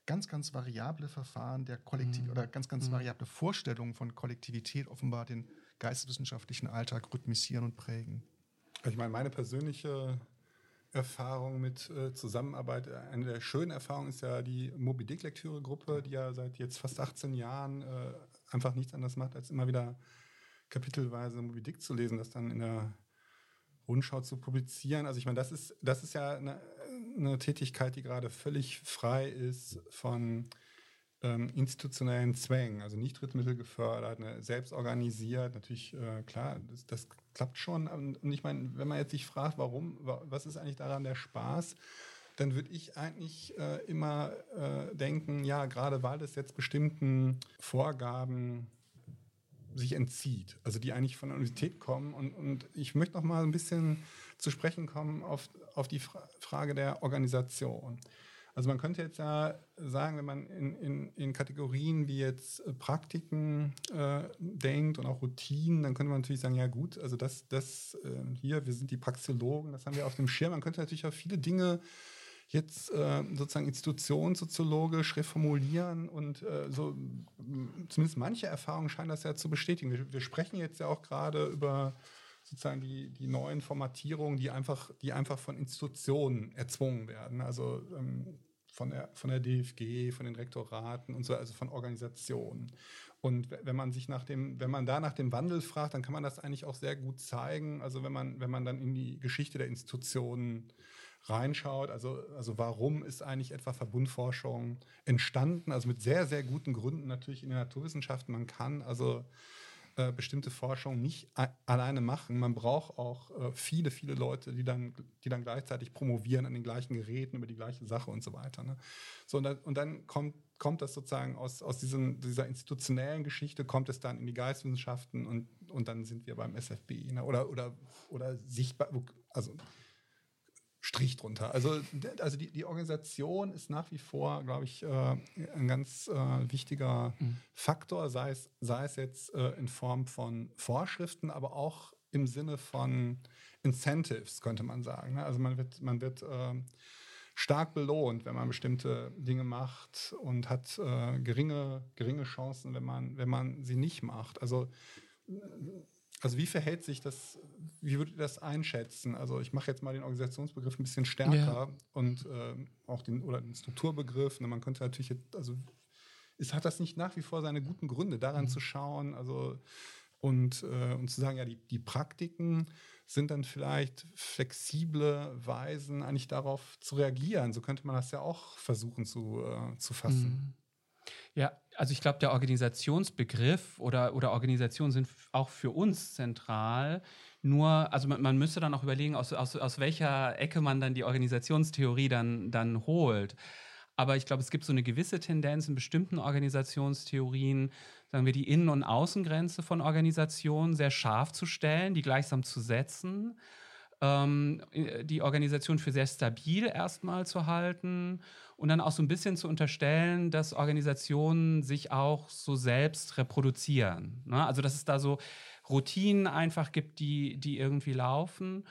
Speaker 4: ganz, ganz variable Verfahren der Kollektiv mhm. oder ganz, ganz mhm. variable Vorstellungen von Kollektivität offenbar den geisteswissenschaftlichen Alltag rhythmisieren und prägen.
Speaker 5: Ich meine, meine persönliche Erfahrung mit äh, Zusammenarbeit, äh, eine der schönen Erfahrungen ist ja die Moby Dick Lektüre Gruppe, die ja seit jetzt fast 18 Jahren äh, einfach nichts anderes macht, als immer wieder kapitelweise Moby Dick zu lesen, das dann in der Rundschau zu publizieren. Also ich meine, das ist, das ist ja eine, eine Tätigkeit, die gerade völlig frei ist von ähm, institutionellen Zwängen, also nicht Drittmittel gefördert, ne, selbst organisiert. Natürlich, äh, klar, das, das, klappt schon. Und ich meine, wenn man jetzt sich fragt, warum, was ist eigentlich daran der Spaß? dann würde ich eigentlich äh, immer äh, denken, ja, gerade weil es jetzt bestimmten Vorgaben sich entzieht, also die eigentlich von der Universität kommen. Und, und ich möchte noch mal ein bisschen zu sprechen kommen auf, auf die Fra Frage der Organisation. Also man könnte jetzt ja sagen, wenn man in, in, in Kategorien wie jetzt äh, Praktiken äh, denkt und auch Routinen, dann könnte man natürlich sagen, ja gut, also das, das äh, hier, wir sind die Praxeologen, das haben wir auf dem Schirm. Man könnte natürlich auch viele Dinge jetzt äh, sozusagen institutionssoziologisch reformulieren und äh, so zumindest manche Erfahrungen scheinen das ja zu bestätigen. Wir, wir sprechen jetzt ja auch gerade über sozusagen die, die neuen Formatierungen, die einfach, die einfach von Institutionen erzwungen werden. Also ähm, von der, von der DFG, von den Rektoraten und so, also von Organisationen. Und wenn man sich nach dem, wenn man da nach dem Wandel fragt, dann kann man das eigentlich auch sehr gut zeigen. Also wenn man, wenn man dann in die Geschichte der Institutionen reinschaut, also, also warum ist eigentlich etwa Verbundforschung entstanden, also mit sehr, sehr guten Gründen natürlich in den Naturwissenschaften. Man kann also äh, bestimmte Forschung nicht alleine machen. Man braucht auch äh, viele, viele Leute, die dann, die dann gleichzeitig promovieren an den gleichen Geräten über die gleiche Sache und so weiter. Ne? So, und dann, und dann kommt, kommt das sozusagen aus, aus diesem, dieser institutionellen Geschichte, kommt es dann in die Geistwissenschaften und, und dann sind wir beim SFB ne? oder, oder, oder sichtbar, also Strich drunter. Also, also die, die Organisation ist nach wie vor, glaube ich, äh, ein ganz äh, wichtiger mhm. Faktor, sei es, sei es jetzt äh, in Form von Vorschriften, aber auch im Sinne von Incentives, könnte man sagen. Ne? Also man wird, man wird ähm, stark belohnt, wenn man bestimmte Dinge macht und hat äh, geringe, geringe Chancen, wenn man, wenn man sie nicht macht. Also also wie verhält sich das, wie würdet ihr das einschätzen? Also ich mache jetzt mal den Organisationsbegriff ein bisschen stärker ja. und äh, auch den, oder den Strukturbegriff. Ne, man könnte natürlich, jetzt, also ist, hat das nicht nach wie vor seine guten Gründe, daran mhm. zu schauen, also und, äh, und zu sagen, ja, die, die Praktiken sind dann vielleicht flexible Weisen, eigentlich darauf zu reagieren. So könnte man das ja auch versuchen zu, äh, zu fassen. Mhm.
Speaker 3: Ja, also ich glaube, der Organisationsbegriff oder, oder Organisationen sind auch für uns zentral. Nur, also man, man müsste dann auch überlegen, aus, aus, aus welcher Ecke man dann die Organisationstheorie dann, dann holt. Aber ich glaube, es gibt so eine gewisse Tendenz in bestimmten Organisationstheorien, sagen wir, die Innen- und Außengrenze von Organisationen sehr scharf zu stellen, die gleichsam zu setzen, ähm, die Organisation für sehr stabil erstmal zu halten und dann auch so ein bisschen zu unterstellen, dass Organisationen sich auch so selbst reproduzieren. Ne? Also dass es da so Routinen einfach gibt, die, die irgendwie laufen.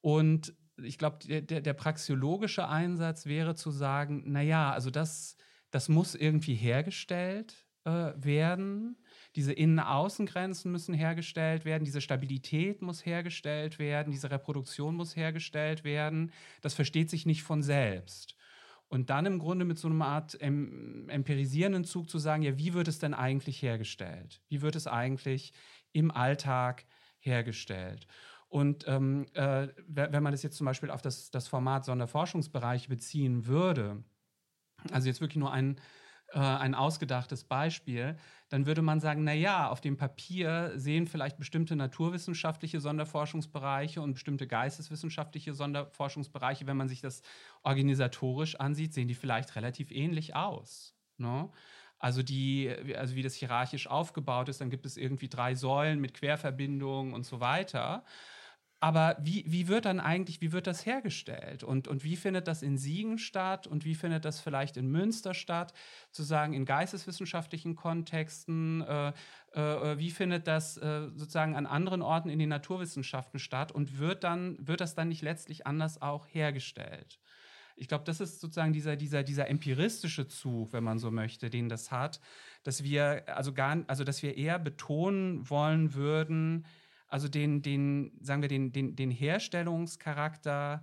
Speaker 3: Und ich glaube, der, der praxiologische Einsatz wäre zu sagen, naja, also das, das muss irgendwie hergestellt äh, werden. Diese Innen-Außengrenzen müssen hergestellt werden, diese Stabilität muss hergestellt werden, diese Reproduktion muss hergestellt werden. Das versteht sich nicht von selbst. Und dann im Grunde mit so einer Art empirisierenden Zug zu sagen, ja, wie wird es denn eigentlich hergestellt? Wie wird es eigentlich im Alltag hergestellt? Und ähm, äh, wenn man das jetzt zum Beispiel auf das, das Format Sonderforschungsbereiche beziehen würde, also jetzt wirklich nur ein, äh, ein ausgedachtes Beispiel, dann würde man sagen, na ja, auf dem Papier sehen vielleicht bestimmte naturwissenschaftliche Sonderforschungsbereiche und bestimmte geisteswissenschaftliche Sonderforschungsbereiche, wenn man sich das organisatorisch ansieht, sehen die vielleicht relativ ähnlich aus. Ne? Also die, also wie das hierarchisch aufgebaut ist, dann gibt es irgendwie drei Säulen mit Querverbindungen und so weiter. Aber wie, wie wird dann eigentlich, wie wird das hergestellt? Und, und wie findet das in Siegen statt? Und wie findet das vielleicht in Münster statt? Zu sagen, in geisteswissenschaftlichen Kontexten, äh, äh, wie findet das äh, sozusagen an anderen Orten in den Naturwissenschaften statt? Und wird, dann, wird das dann nicht letztlich anders auch hergestellt? Ich glaube, das ist sozusagen dieser, dieser, dieser empiristische Zug, wenn man so möchte, den das hat, dass wir also gar, also dass wir eher betonen wollen würden, also den, den, sagen wir, den, den, den Herstellungscharakter,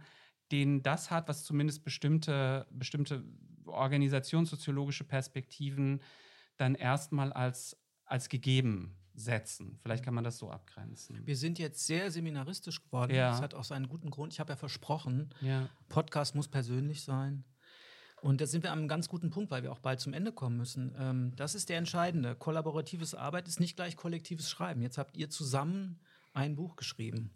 Speaker 3: den das hat, was zumindest bestimmte, bestimmte organisationssoziologische Perspektiven dann erstmal als, als gegeben setzen. Vielleicht kann man das so abgrenzen.
Speaker 2: Wir sind jetzt sehr seminaristisch geworden.
Speaker 3: Ja.
Speaker 2: Das hat auch seinen guten Grund. Ich habe ja versprochen,
Speaker 3: ja.
Speaker 2: Podcast muss persönlich sein. Und da sind wir an einem ganz guten Punkt, weil wir auch bald zum Ende kommen müssen. Ähm, das ist der entscheidende. Kollaboratives Arbeit ist nicht gleich kollektives Schreiben. Jetzt habt ihr zusammen ein Buch geschrieben.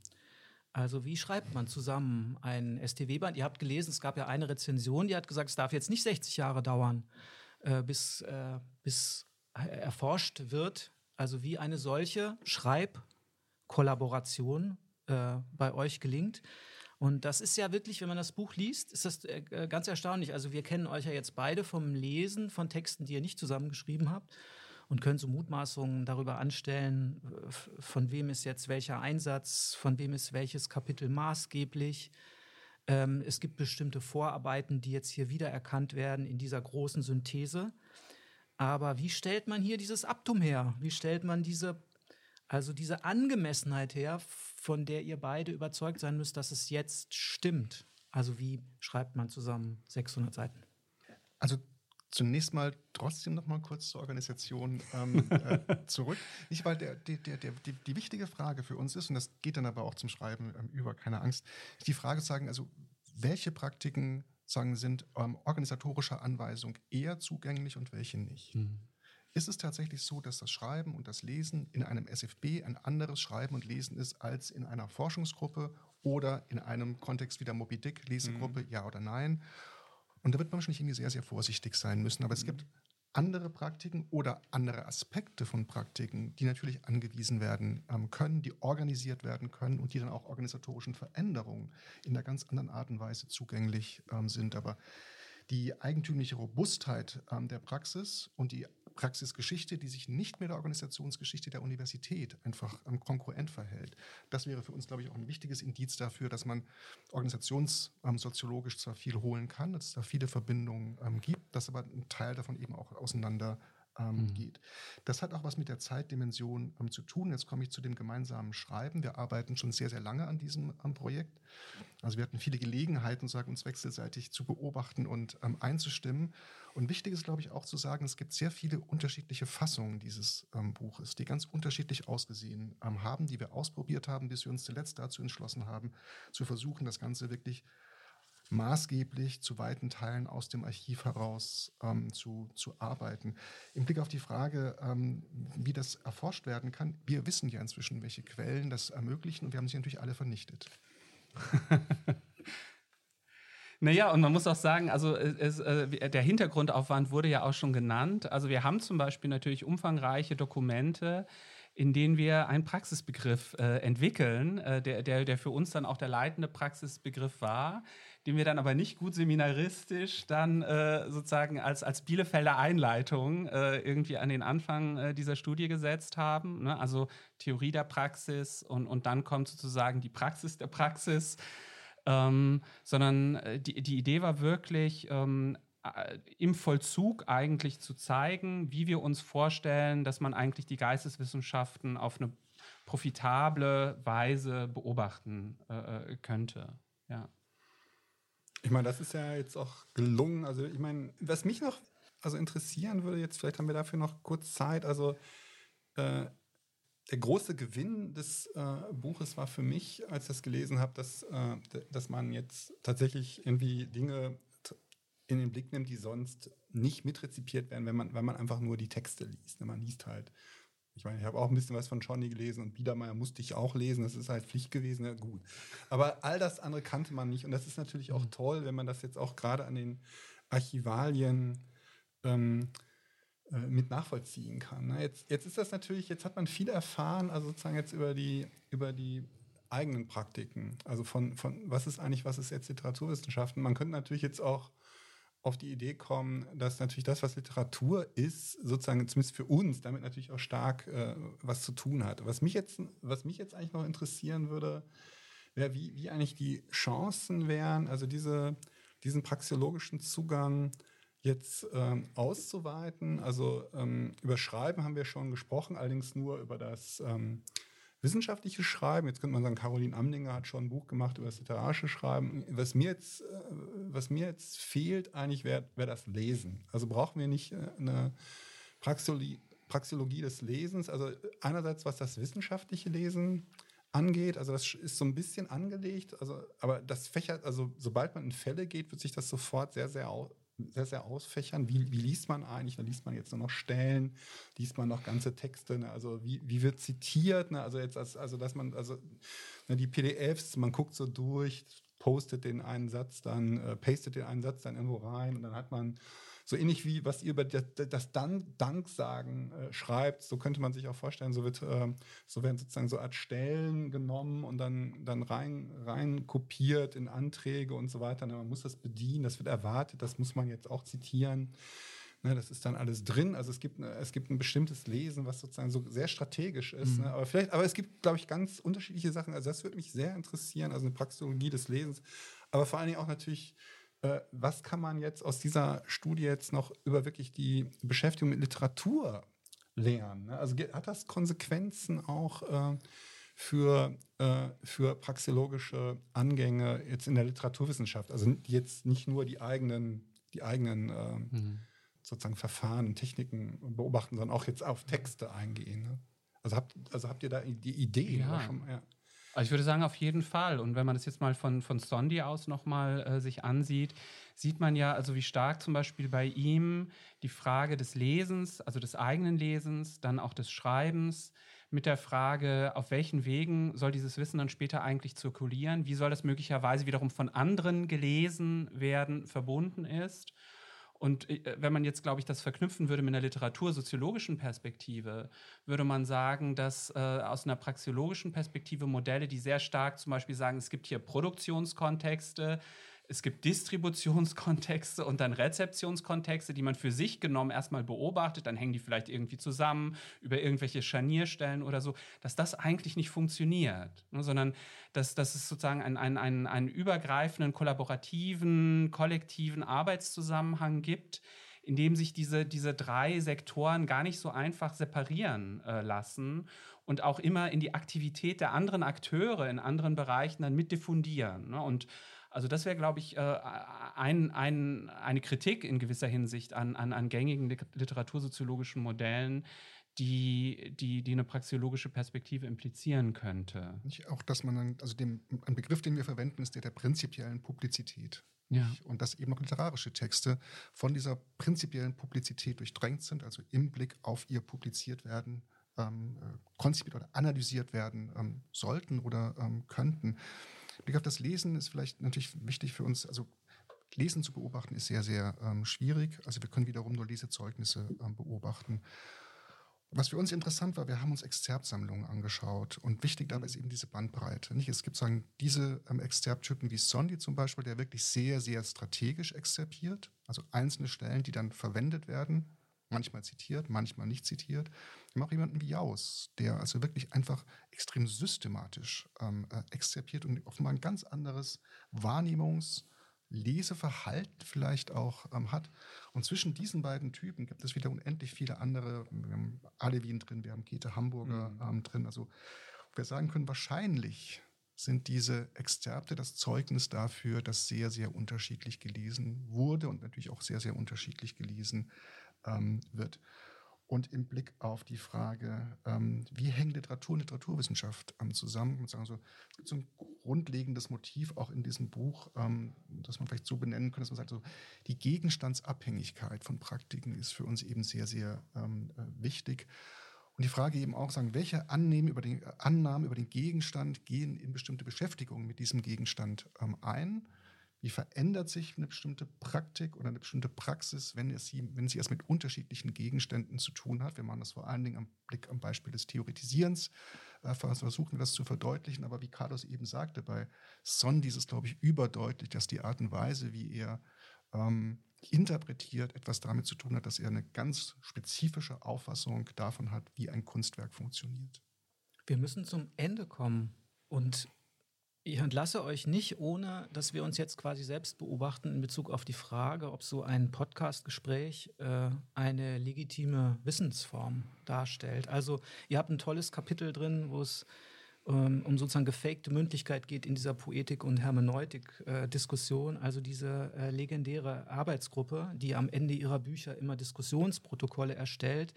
Speaker 2: Also wie schreibt man zusammen ein STW-Band? Ihr habt gelesen, es gab ja eine Rezension, die hat gesagt, es darf jetzt nicht 60 Jahre dauern, äh, bis, äh, bis erforscht wird, also wie eine solche Schreibkollaboration äh, bei euch gelingt. Und das ist ja wirklich, wenn man das Buch liest, ist das äh, ganz erstaunlich. Also wir kennen euch ja jetzt beide vom Lesen von Texten, die ihr nicht zusammengeschrieben habt und können so Mutmaßungen darüber anstellen, von wem ist jetzt welcher Einsatz, von wem ist welches Kapitel maßgeblich. Ähm, es gibt bestimmte Vorarbeiten, die jetzt hier wiedererkannt werden in dieser großen Synthese. Aber wie stellt man hier dieses Abtum her? Wie stellt man diese, also diese Angemessenheit her, von der ihr beide überzeugt sein müsst, dass es jetzt stimmt? Also wie schreibt man zusammen 600 Seiten?
Speaker 4: Also Zunächst mal trotzdem noch mal kurz zur Organisation ähm, äh, zurück. Nicht, weil der, der, der, die, die wichtige Frage für uns ist, und das geht dann aber auch zum Schreiben ähm, über, keine Angst, ist die Frage zu sagen, also welche Praktiken sagen, sind ähm, organisatorischer Anweisung eher zugänglich und welche nicht. Mhm. Ist es tatsächlich so, dass das Schreiben und das Lesen in einem SFB ein anderes Schreiben und Lesen ist als in einer Forschungsgruppe oder in einem Kontext wie der Moby Dick Lesegruppe, mhm. ja oder nein? Und da wird man wahrscheinlich irgendwie sehr, sehr vorsichtig sein müssen. Aber mhm. es gibt andere Praktiken oder andere Aspekte von Praktiken, die natürlich angewiesen werden ähm, können, die organisiert werden können und die dann auch organisatorischen Veränderungen in einer ganz anderen Art und Weise zugänglich ähm, sind. Aber die eigentümliche Robustheit ähm, der Praxis und die Praxisgeschichte, die sich nicht mit der Organisationsgeschichte der Universität einfach ähm, konkurrent verhält. Das wäre für uns, glaube ich, auch ein wichtiges Indiz dafür, dass man organisationssoziologisch zwar viel holen kann, dass es da viele Verbindungen ähm, gibt, dass aber ein Teil davon eben auch auseinander ähm, mhm. geht. Das hat auch was mit der Zeitdimension ähm, zu tun. Jetzt komme ich zu dem gemeinsamen Schreiben. Wir arbeiten schon sehr, sehr lange an diesem ähm, Projekt. Also wir hatten viele Gelegenheiten, sagen, uns wechselseitig zu beobachten und ähm, einzustimmen. Und wichtig ist, glaube ich, auch zu sagen, es gibt sehr viele unterschiedliche Fassungen dieses ähm, Buches, die ganz unterschiedlich ausgesehen ähm, haben, die wir ausprobiert haben, bis wir uns zuletzt dazu entschlossen haben, zu versuchen, das Ganze wirklich maßgeblich zu weiten Teilen aus dem Archiv heraus ähm, zu, zu arbeiten. Im Blick auf die Frage, ähm, wie das erforscht werden kann, wir wissen ja inzwischen, welche Quellen das ermöglichen und wir haben sie natürlich alle vernichtet.
Speaker 3: Naja, und man muss auch sagen, also es, äh, der Hintergrundaufwand wurde ja auch schon genannt. Also wir haben zum Beispiel natürlich umfangreiche Dokumente, in denen wir einen Praxisbegriff äh, entwickeln, äh, der, der, der für uns dann auch der leitende Praxisbegriff war, den wir dann aber nicht gut seminaristisch dann äh, sozusagen als, als Bielefelder Einleitung äh, irgendwie an den Anfang äh, dieser Studie gesetzt haben. Ne? Also Theorie der Praxis und, und dann kommt sozusagen die Praxis der Praxis. Ähm, sondern äh, die, die Idee war wirklich, ähm, äh, im Vollzug eigentlich zu zeigen, wie wir uns vorstellen, dass man eigentlich die Geisteswissenschaften auf eine profitable Weise beobachten äh, äh könnte. Ja.
Speaker 5: Ich meine, das ist ja jetzt auch gelungen. Also ich meine, was mich noch also interessieren würde, jetzt vielleicht haben wir dafür noch kurz Zeit. Also äh, der große Gewinn des äh, Buches war für mich, als ich das gelesen habe, dass, äh, dass man jetzt tatsächlich irgendwie Dinge in den Blick nimmt, die sonst nicht mitrezipiert werden, wenn man, wenn man einfach nur die Texte liest. Man liest halt, ich meine, ich habe auch ein bisschen was von Johnny gelesen und Biedermeier musste ich auch lesen, das ist halt Pflicht gewesen, ja gut. Aber all das andere kannte man nicht und das ist natürlich auch mhm. toll, wenn man das jetzt auch gerade an den Archivalien ähm, äh, mit nachvollziehen kann. Ne? Jetzt, jetzt ist das natürlich, jetzt hat man viel erfahren, also sozusagen jetzt über die, über die eigenen Praktiken. Also von, von was ist eigentlich, was ist jetzt Literaturwissenschaften? Man könnte natürlich jetzt auch auf die Idee kommen, dass natürlich das, was Literatur ist, sozusagen zumindest für uns, damit natürlich auch stark äh, was zu tun hat. Was mich jetzt, was mich jetzt eigentlich noch interessieren würde, wäre, wie, wie eigentlich die Chancen wären, also diese, diesen praxiologischen Zugang jetzt ähm, auszuweiten. Also ähm, über Schreiben haben wir schon gesprochen, allerdings nur über das ähm, wissenschaftliche Schreiben. Jetzt könnte man sagen, Caroline Amlinger hat schon ein Buch gemacht über das literarische Schreiben. Was mir jetzt, äh, was mir jetzt fehlt, eigentlich wäre wär das Lesen. Also brauchen wir nicht äh, eine Praxiologie, Praxiologie des Lesens. Also einerseits, was das wissenschaftliche Lesen angeht. Also das ist so ein bisschen angelegt, also, aber das fächert, also sobald man in Fälle geht, wird sich das sofort sehr, sehr sehr, sehr ausfächern. Wie, wie liest man eigentlich? Da liest man jetzt nur noch Stellen, liest man noch ganze Texte. Ne? Also wie, wie wird zitiert? Ne? Also jetzt, als, also dass man, also ne, die PDFs, man guckt so durch, postet den einen Satz, dann äh, pastet den einen Satz dann irgendwo rein und dann hat man so ähnlich wie was ihr über das, das Danksagen äh, schreibt, so könnte man sich auch vorstellen, so wird, äh, so werden sozusagen so Art Stellen genommen und dann, dann rein, rein kopiert in Anträge und so weiter. Man muss das bedienen, das wird erwartet, das muss man jetzt auch zitieren. Ne, das ist dann alles drin. Also es gibt, es gibt ein bestimmtes Lesen, was sozusagen so sehr strategisch ist. Mhm. Ne? Aber vielleicht, aber es gibt, glaube ich, ganz unterschiedliche Sachen. Also das würde mich sehr interessieren, also eine Praxeologie des Lesens. Aber vor allen Dingen auch natürlich was kann man jetzt aus dieser Studie jetzt noch über wirklich die Beschäftigung mit Literatur lernen? Ne? Also hat das Konsequenzen auch äh, für, äh, für praxeologische Angänge jetzt in der Literaturwissenschaft? Also jetzt nicht nur die eigenen, die eigenen äh, mhm. sozusagen Verfahren, Techniken beobachten, sondern auch jetzt auf Texte eingehen. Ne? Also habt, also habt ihr da die Idee?
Speaker 3: Ja. Schon, ja. Also ich würde sagen, auf jeden Fall. Und wenn man das jetzt mal von, von Sondi aus nochmal äh, sich ansieht, sieht man ja, also wie stark zum Beispiel bei ihm die Frage des Lesens, also des eigenen Lesens, dann auch des Schreibens, mit der Frage, auf welchen Wegen soll dieses Wissen dann später eigentlich zirkulieren, wie soll das möglicherweise wiederum von anderen gelesen werden, verbunden ist. Und äh, wenn man jetzt, glaube ich, das verknüpfen würde mit einer literatursoziologischen Perspektive, würde man sagen, dass äh, aus einer praxiologischen Perspektive Modelle, die sehr stark zum Beispiel sagen, es gibt hier Produktionskontexte, es gibt Distributionskontexte und dann Rezeptionskontexte, die man für sich genommen erstmal beobachtet, dann hängen die vielleicht irgendwie zusammen über irgendwelche Scharnierstellen oder so, dass das eigentlich nicht funktioniert, ne, sondern dass, dass es sozusagen einen, einen, einen, einen übergreifenden, kollaborativen, kollektiven Arbeitszusammenhang gibt, in dem sich diese, diese drei Sektoren gar nicht so einfach separieren äh, lassen und auch immer in die Aktivität der anderen Akteure in anderen Bereichen dann mit diffundieren. Ne? Und also das wäre, glaube ich, äh, ein, ein, eine Kritik in gewisser Hinsicht an, an, an gängigen literatursoziologischen Modellen, die, die, die eine praxeologische Perspektive implizieren könnte.
Speaker 4: Auch, dass man, also dem, ein Begriff, den wir verwenden, ist der der prinzipiellen Publizität.
Speaker 3: Ja.
Speaker 4: Und dass eben auch literarische Texte von dieser prinzipiellen Publizität durchdrängt sind, also im Blick auf ihr publiziert werden, ähm, äh, konzipiert oder analysiert werden ähm, sollten oder ähm, könnten. Blick auf das Lesen ist vielleicht natürlich wichtig für uns. Also Lesen zu beobachten ist sehr, sehr ähm, schwierig. Also wir können wiederum nur Lesezeugnisse ähm, beobachten. Was für uns interessant war, wir haben uns Exzerptsammlungen angeschaut und wichtig dabei ist eben diese Bandbreite. Nicht? Es gibt sagen diese ähm, Exzerpttypen wie Sondi zum Beispiel, der wirklich sehr, sehr strategisch exzerpiert, also einzelne Stellen, die dann verwendet werden, manchmal zitiert, manchmal nicht zitiert. Wir haben auch jemanden wie Jaus, der also wirklich einfach extrem systematisch ähm, äh, exzerpiert und offenbar ein ganz anderes Wahrnehmungs- Leseverhalten vielleicht auch ähm, hat. Und zwischen diesen beiden Typen gibt es wieder unendlich viele andere. Wir haben Alevin drin, wir haben Käthe Hamburger mhm. ähm, drin. Also wir sagen können, wahrscheinlich sind diese Exzerpte das Zeugnis dafür, dass sehr, sehr unterschiedlich gelesen wurde und natürlich auch sehr, sehr unterschiedlich gelesen ähm, wird. Und im Blick auf die Frage, ähm, wie hängen Literatur und Literaturwissenschaft ähm, zusammen, und sagen so, es gibt so ein grundlegendes Motiv auch in diesem Buch, ähm, das man vielleicht so benennen könnte, dass man sagt, so, die Gegenstandsabhängigkeit von Praktiken ist für uns eben sehr, sehr ähm, äh, wichtig. Und die Frage eben auch sagen, welche Annahmen über den, Annahmen über den Gegenstand gehen in bestimmte Beschäftigungen mit diesem Gegenstand ähm, ein wie verändert sich eine bestimmte Praktik oder eine bestimmte Praxis, wenn, es sie, wenn sie es mit unterschiedlichen Gegenständen zu tun hat? Wir machen das vor allen Dingen am Blick am Beispiel des Theoretisierens, äh, versuchen wir das zu verdeutlichen. Aber wie Carlos eben sagte, bei Son dieses, glaube ich, überdeutlich, dass die Art und Weise, wie er ähm, interpretiert, etwas damit zu tun hat, dass er eine ganz spezifische Auffassung davon hat, wie ein Kunstwerk funktioniert.
Speaker 2: Wir müssen zum Ende kommen. Und ich entlasse euch nicht, ohne dass wir uns jetzt quasi selbst beobachten in Bezug auf die Frage, ob so ein Podcast-Gespräch äh, eine legitime Wissensform darstellt. Also ihr habt ein tolles Kapitel drin, wo es ähm, um sozusagen gefakte Mündlichkeit geht in dieser Poetik- und Hermeneutik-Diskussion. Äh, also diese äh, legendäre Arbeitsgruppe, die am Ende ihrer Bücher immer Diskussionsprotokolle erstellt,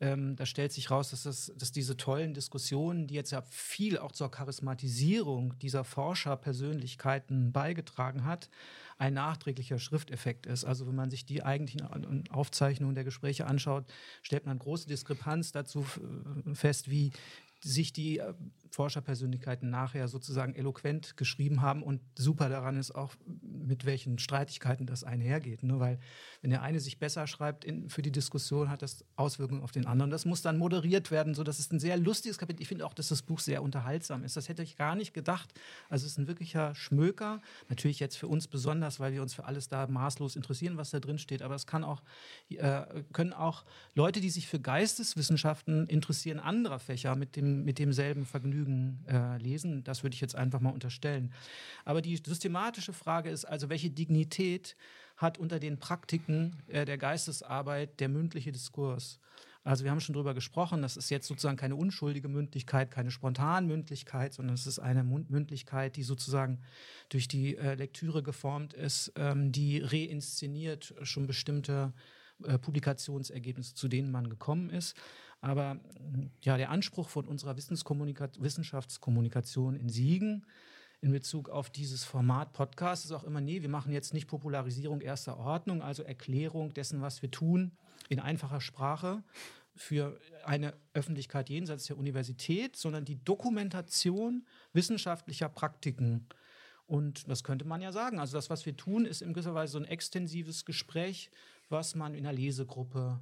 Speaker 2: ähm, da stellt sich raus, dass, das, dass diese tollen Diskussionen, die jetzt ja viel auch zur Charismatisierung dieser Forscherpersönlichkeiten beigetragen hat, ein nachträglicher Schrifteffekt ist. Also wenn man sich die eigentlichen Aufzeichnungen der Gespräche anschaut, stellt man große Diskrepanz dazu fest, wie sich die äh, Forscherpersönlichkeiten nachher sozusagen eloquent geschrieben haben und super daran ist auch, mit welchen Streitigkeiten das einhergeht. Ne? Weil wenn der eine sich besser schreibt in, für die Diskussion, hat das Auswirkungen auf den anderen. Das muss dann moderiert werden, so dass es ein sehr lustiges Kapitel. Ich finde auch, dass das Buch sehr unterhaltsam ist. Das hätte ich gar nicht gedacht. Also es ist ein wirklicher Schmöker. Natürlich jetzt für uns besonders, weil wir uns für alles da maßlos interessieren, was da drin steht. Aber es kann auch, äh, können auch Leute, die sich für Geisteswissenschaften interessieren, anderer Fächer mit, dem, mit demselben Vergnügen äh, lesen. Das würde ich jetzt einfach mal unterstellen. Aber die systematische Frage ist also, welche Dignität hat unter den Praktiken äh, der Geistesarbeit der mündliche Diskurs. Also wir haben schon darüber gesprochen, das ist jetzt sozusagen keine unschuldige Mündlichkeit, keine Spontanmündlichkeit, sondern es ist eine Mündlichkeit, die sozusagen durch die äh, Lektüre geformt ist, ähm, die reinszeniert schon bestimmte äh, Publikationsergebnisse, zu denen man gekommen ist. Aber ja, der Anspruch von unserer Wissenschaftskommunikation in Siegen in Bezug auf dieses Format Podcast ist auch immer, nee, wir machen jetzt nicht Popularisierung erster Ordnung, also Erklärung dessen, was wir tun, in einfacher Sprache für eine Öffentlichkeit jenseits der Universität, sondern die Dokumentation wissenschaftlicher Praktiken. Und das könnte man ja sagen. Also das, was wir tun, ist in gewisser Weise so ein extensives Gespräch, was man in einer Lesegruppe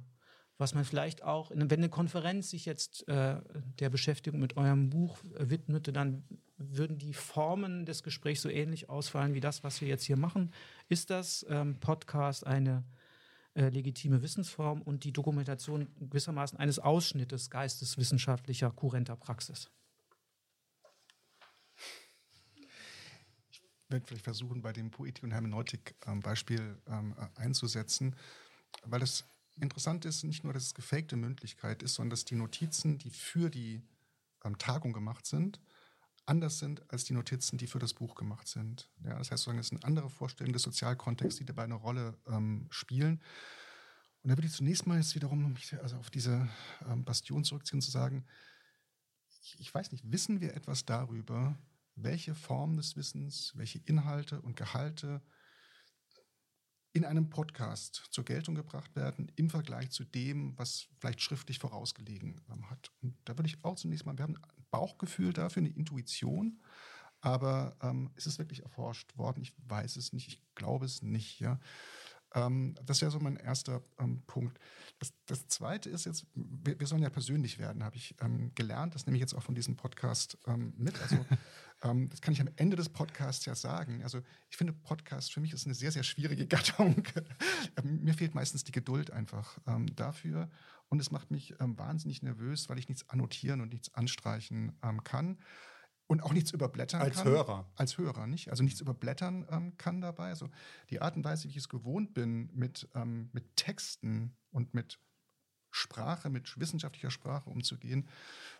Speaker 2: was man vielleicht auch, wenn eine Konferenz sich jetzt äh, der Beschäftigung mit eurem Buch widmete, dann würden die Formen des Gesprächs so ähnlich ausfallen wie das, was wir jetzt hier machen. Ist das ähm, Podcast eine äh, legitime Wissensform und die Dokumentation gewissermaßen eines Ausschnittes geisteswissenschaftlicher kurrenter Praxis?
Speaker 4: Werde vielleicht versuchen, bei dem Poetik- und Hermeneutik-Beispiel ähm, ähm, einzusetzen, weil es interessant ist nicht nur, dass es gefakte Mündlichkeit ist, sondern dass die Notizen, die für die ähm, Tagung gemacht sind, anders sind als die Notizen, die für das Buch gemacht sind. Ja, das heißt, es sind andere Vorstellungen des Sozialkontexts, die dabei eine Rolle ähm, spielen. Und da würde ich zunächst mal jetzt wiederum mich also auf diese ähm, Bastion zurückziehen zu sagen, ich, ich weiß nicht, wissen wir etwas darüber, welche Formen des Wissens, welche Inhalte und Gehalte in einem Podcast zur Geltung gebracht werden im Vergleich zu dem, was vielleicht schriftlich vorausgelegen ähm, hat. Und da würde ich auch zunächst mal, wir haben ein Bauchgefühl dafür, eine Intuition, aber ähm, ist es wirklich erforscht worden? Ich weiß es nicht, ich glaube es nicht. Ja? Ähm, das wäre so mein erster ähm, Punkt. Das, das, Zweite ist jetzt, wir, wir, sollen ja persönlich werden, habe ich ähm, gelernt. Das nehme ich jetzt auch von diesem Podcast ähm, mit. Also ähm, das kann ich am Ende des Podcasts ja sagen. Also ich finde, Podcast für mich ist eine sehr, sehr schwierige Gattung. Ähm, mir fehlt meistens die Geduld einfach dafür. Und es macht mich wahnsinnig nervös, weil ich nichts annotieren und nichts anstreichen kann. Und auch nichts überblättern
Speaker 5: als
Speaker 4: kann.
Speaker 5: Als Hörer.
Speaker 4: Als Hörer, nicht? Also nichts überblättern ähm, kann dabei. Also die Art und Weise, wie ich es gewohnt bin, mit, mit Texten und mit Sprache, mit wissenschaftlicher Sprache umzugehen.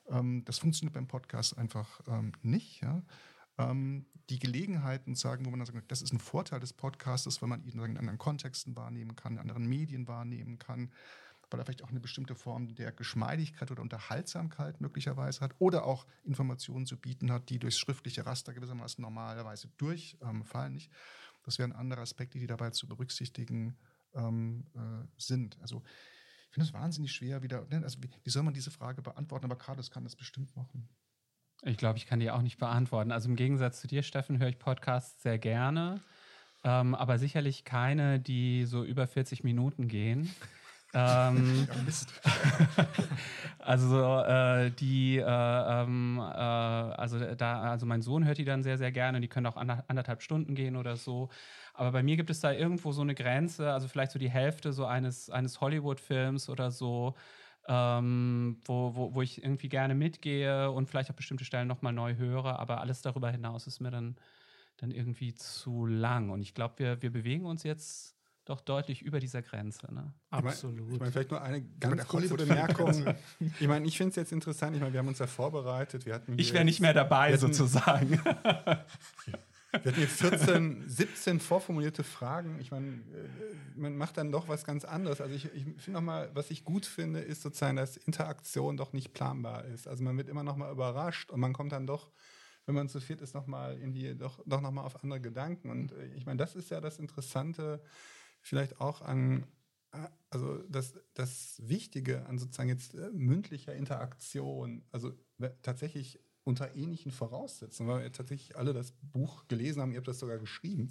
Speaker 4: Ähm, das funktioniert beim Podcast einfach ähm, nicht. Ja? Ähm, die Gelegenheiten sagen, wo man dann sagt, das ist ein Vorteil des Podcasts, weil man ihn in anderen Kontexten wahrnehmen kann, in anderen Medien wahrnehmen kann, weil er vielleicht auch eine bestimmte Form der Geschmeidigkeit oder Unterhaltsamkeit möglicherweise hat oder auch Informationen zu bieten hat, die durchs schriftliche Raster gewissermaßen normalerweise durchfallen. Nicht? Das wären andere Aspekte, die dabei zu berücksichtigen ähm, äh, sind. Also ich finde es wahnsinnig schwer, wieder, ne, also wie, wie, soll man diese Frage beantworten? Aber Carlos kann das bestimmt machen.
Speaker 3: Ich glaube, ich kann die auch nicht beantworten. Also im Gegensatz zu dir, Steffen, höre ich Podcasts sehr gerne, ähm, aber sicherlich keine, die so über 40 Minuten gehen. Ähm, also äh, die, äh, ähm, äh, also da, also mein Sohn hört die dann sehr, sehr gerne. Die können auch anderthalb Stunden gehen oder so. Aber bei mir gibt es da irgendwo so eine Grenze, also vielleicht so die Hälfte so eines, eines Hollywood-Films oder so, ähm, wo, wo, wo ich irgendwie gerne mitgehe und vielleicht auch bestimmte Stellen nochmal neu höre, aber alles darüber hinaus ist mir dann, dann irgendwie zu lang. Und ich glaube, wir, wir bewegen uns jetzt doch deutlich über dieser Grenze. Ne?
Speaker 5: Absolut. Ich meine, ich mein, vielleicht nur eine ganz kurze Bemerkung. ich meine, ich finde es jetzt interessant. Ich meine, wir haben uns ja vorbereitet. Wir hatten
Speaker 3: ich wäre nicht mehr dabei, sozusagen.
Speaker 5: Wir hatten hier 14, 17 vorformulierte Fragen. Ich meine, äh, man macht dann doch was ganz anderes. Also ich, ich finde nochmal, was ich gut finde, ist sozusagen, dass Interaktion doch nicht planbar ist. Also man wird immer nochmal überrascht und man kommt dann doch, wenn man zu viert ist, nochmal irgendwie doch, doch nochmal auf andere Gedanken. Und äh, ich meine, das ist ja das Interessante vielleicht auch an, äh, also das, das Wichtige an sozusagen jetzt mündlicher Interaktion, also tatsächlich unter ähnlichen Voraussetzungen, weil wir tatsächlich alle das Buch gelesen haben, ihr habt das sogar geschrieben.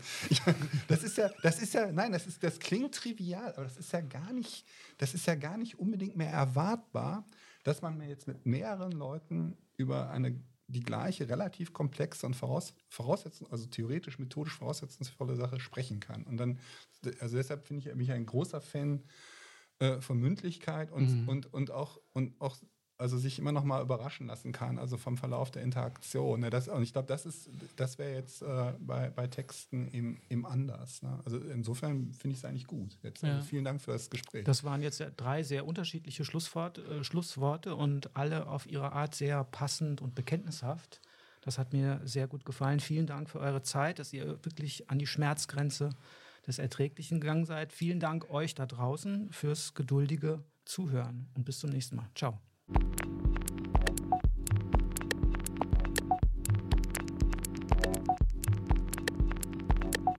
Speaker 5: das ist ja, das ist ja, nein, das ist, das klingt trivial, aber das ist ja gar nicht, das ist ja gar nicht unbedingt mehr erwartbar, dass man mir jetzt mit mehreren Leuten über eine die gleiche, relativ komplexe und voraus, voraussetzung, also theoretisch, methodisch voraussetzungsvolle Sache sprechen kann. Und dann, also deshalb finde ich bin ich ein großer Fan äh, von Mündlichkeit und, mhm. und, und auch, und auch also sich immer noch mal überraschen lassen kann, also vom Verlauf der Interaktion. Ne? Das, und ich glaube, das ist, das wäre jetzt äh, bei, bei Texten eben, eben anders. Ne? Also insofern finde ich es eigentlich gut. Jetzt, also vielen Dank für das Gespräch.
Speaker 2: Das waren jetzt drei sehr unterschiedliche Schlusswort, äh, Schlussworte und alle auf ihre Art sehr passend und bekenntnishaft. Das hat mir sehr gut gefallen. Vielen Dank für eure Zeit, dass ihr wirklich an die Schmerzgrenze des Erträglichen gegangen seid. Vielen Dank euch da draußen fürs geduldige Zuhören und bis zum nächsten Mal. Ciao. Thank you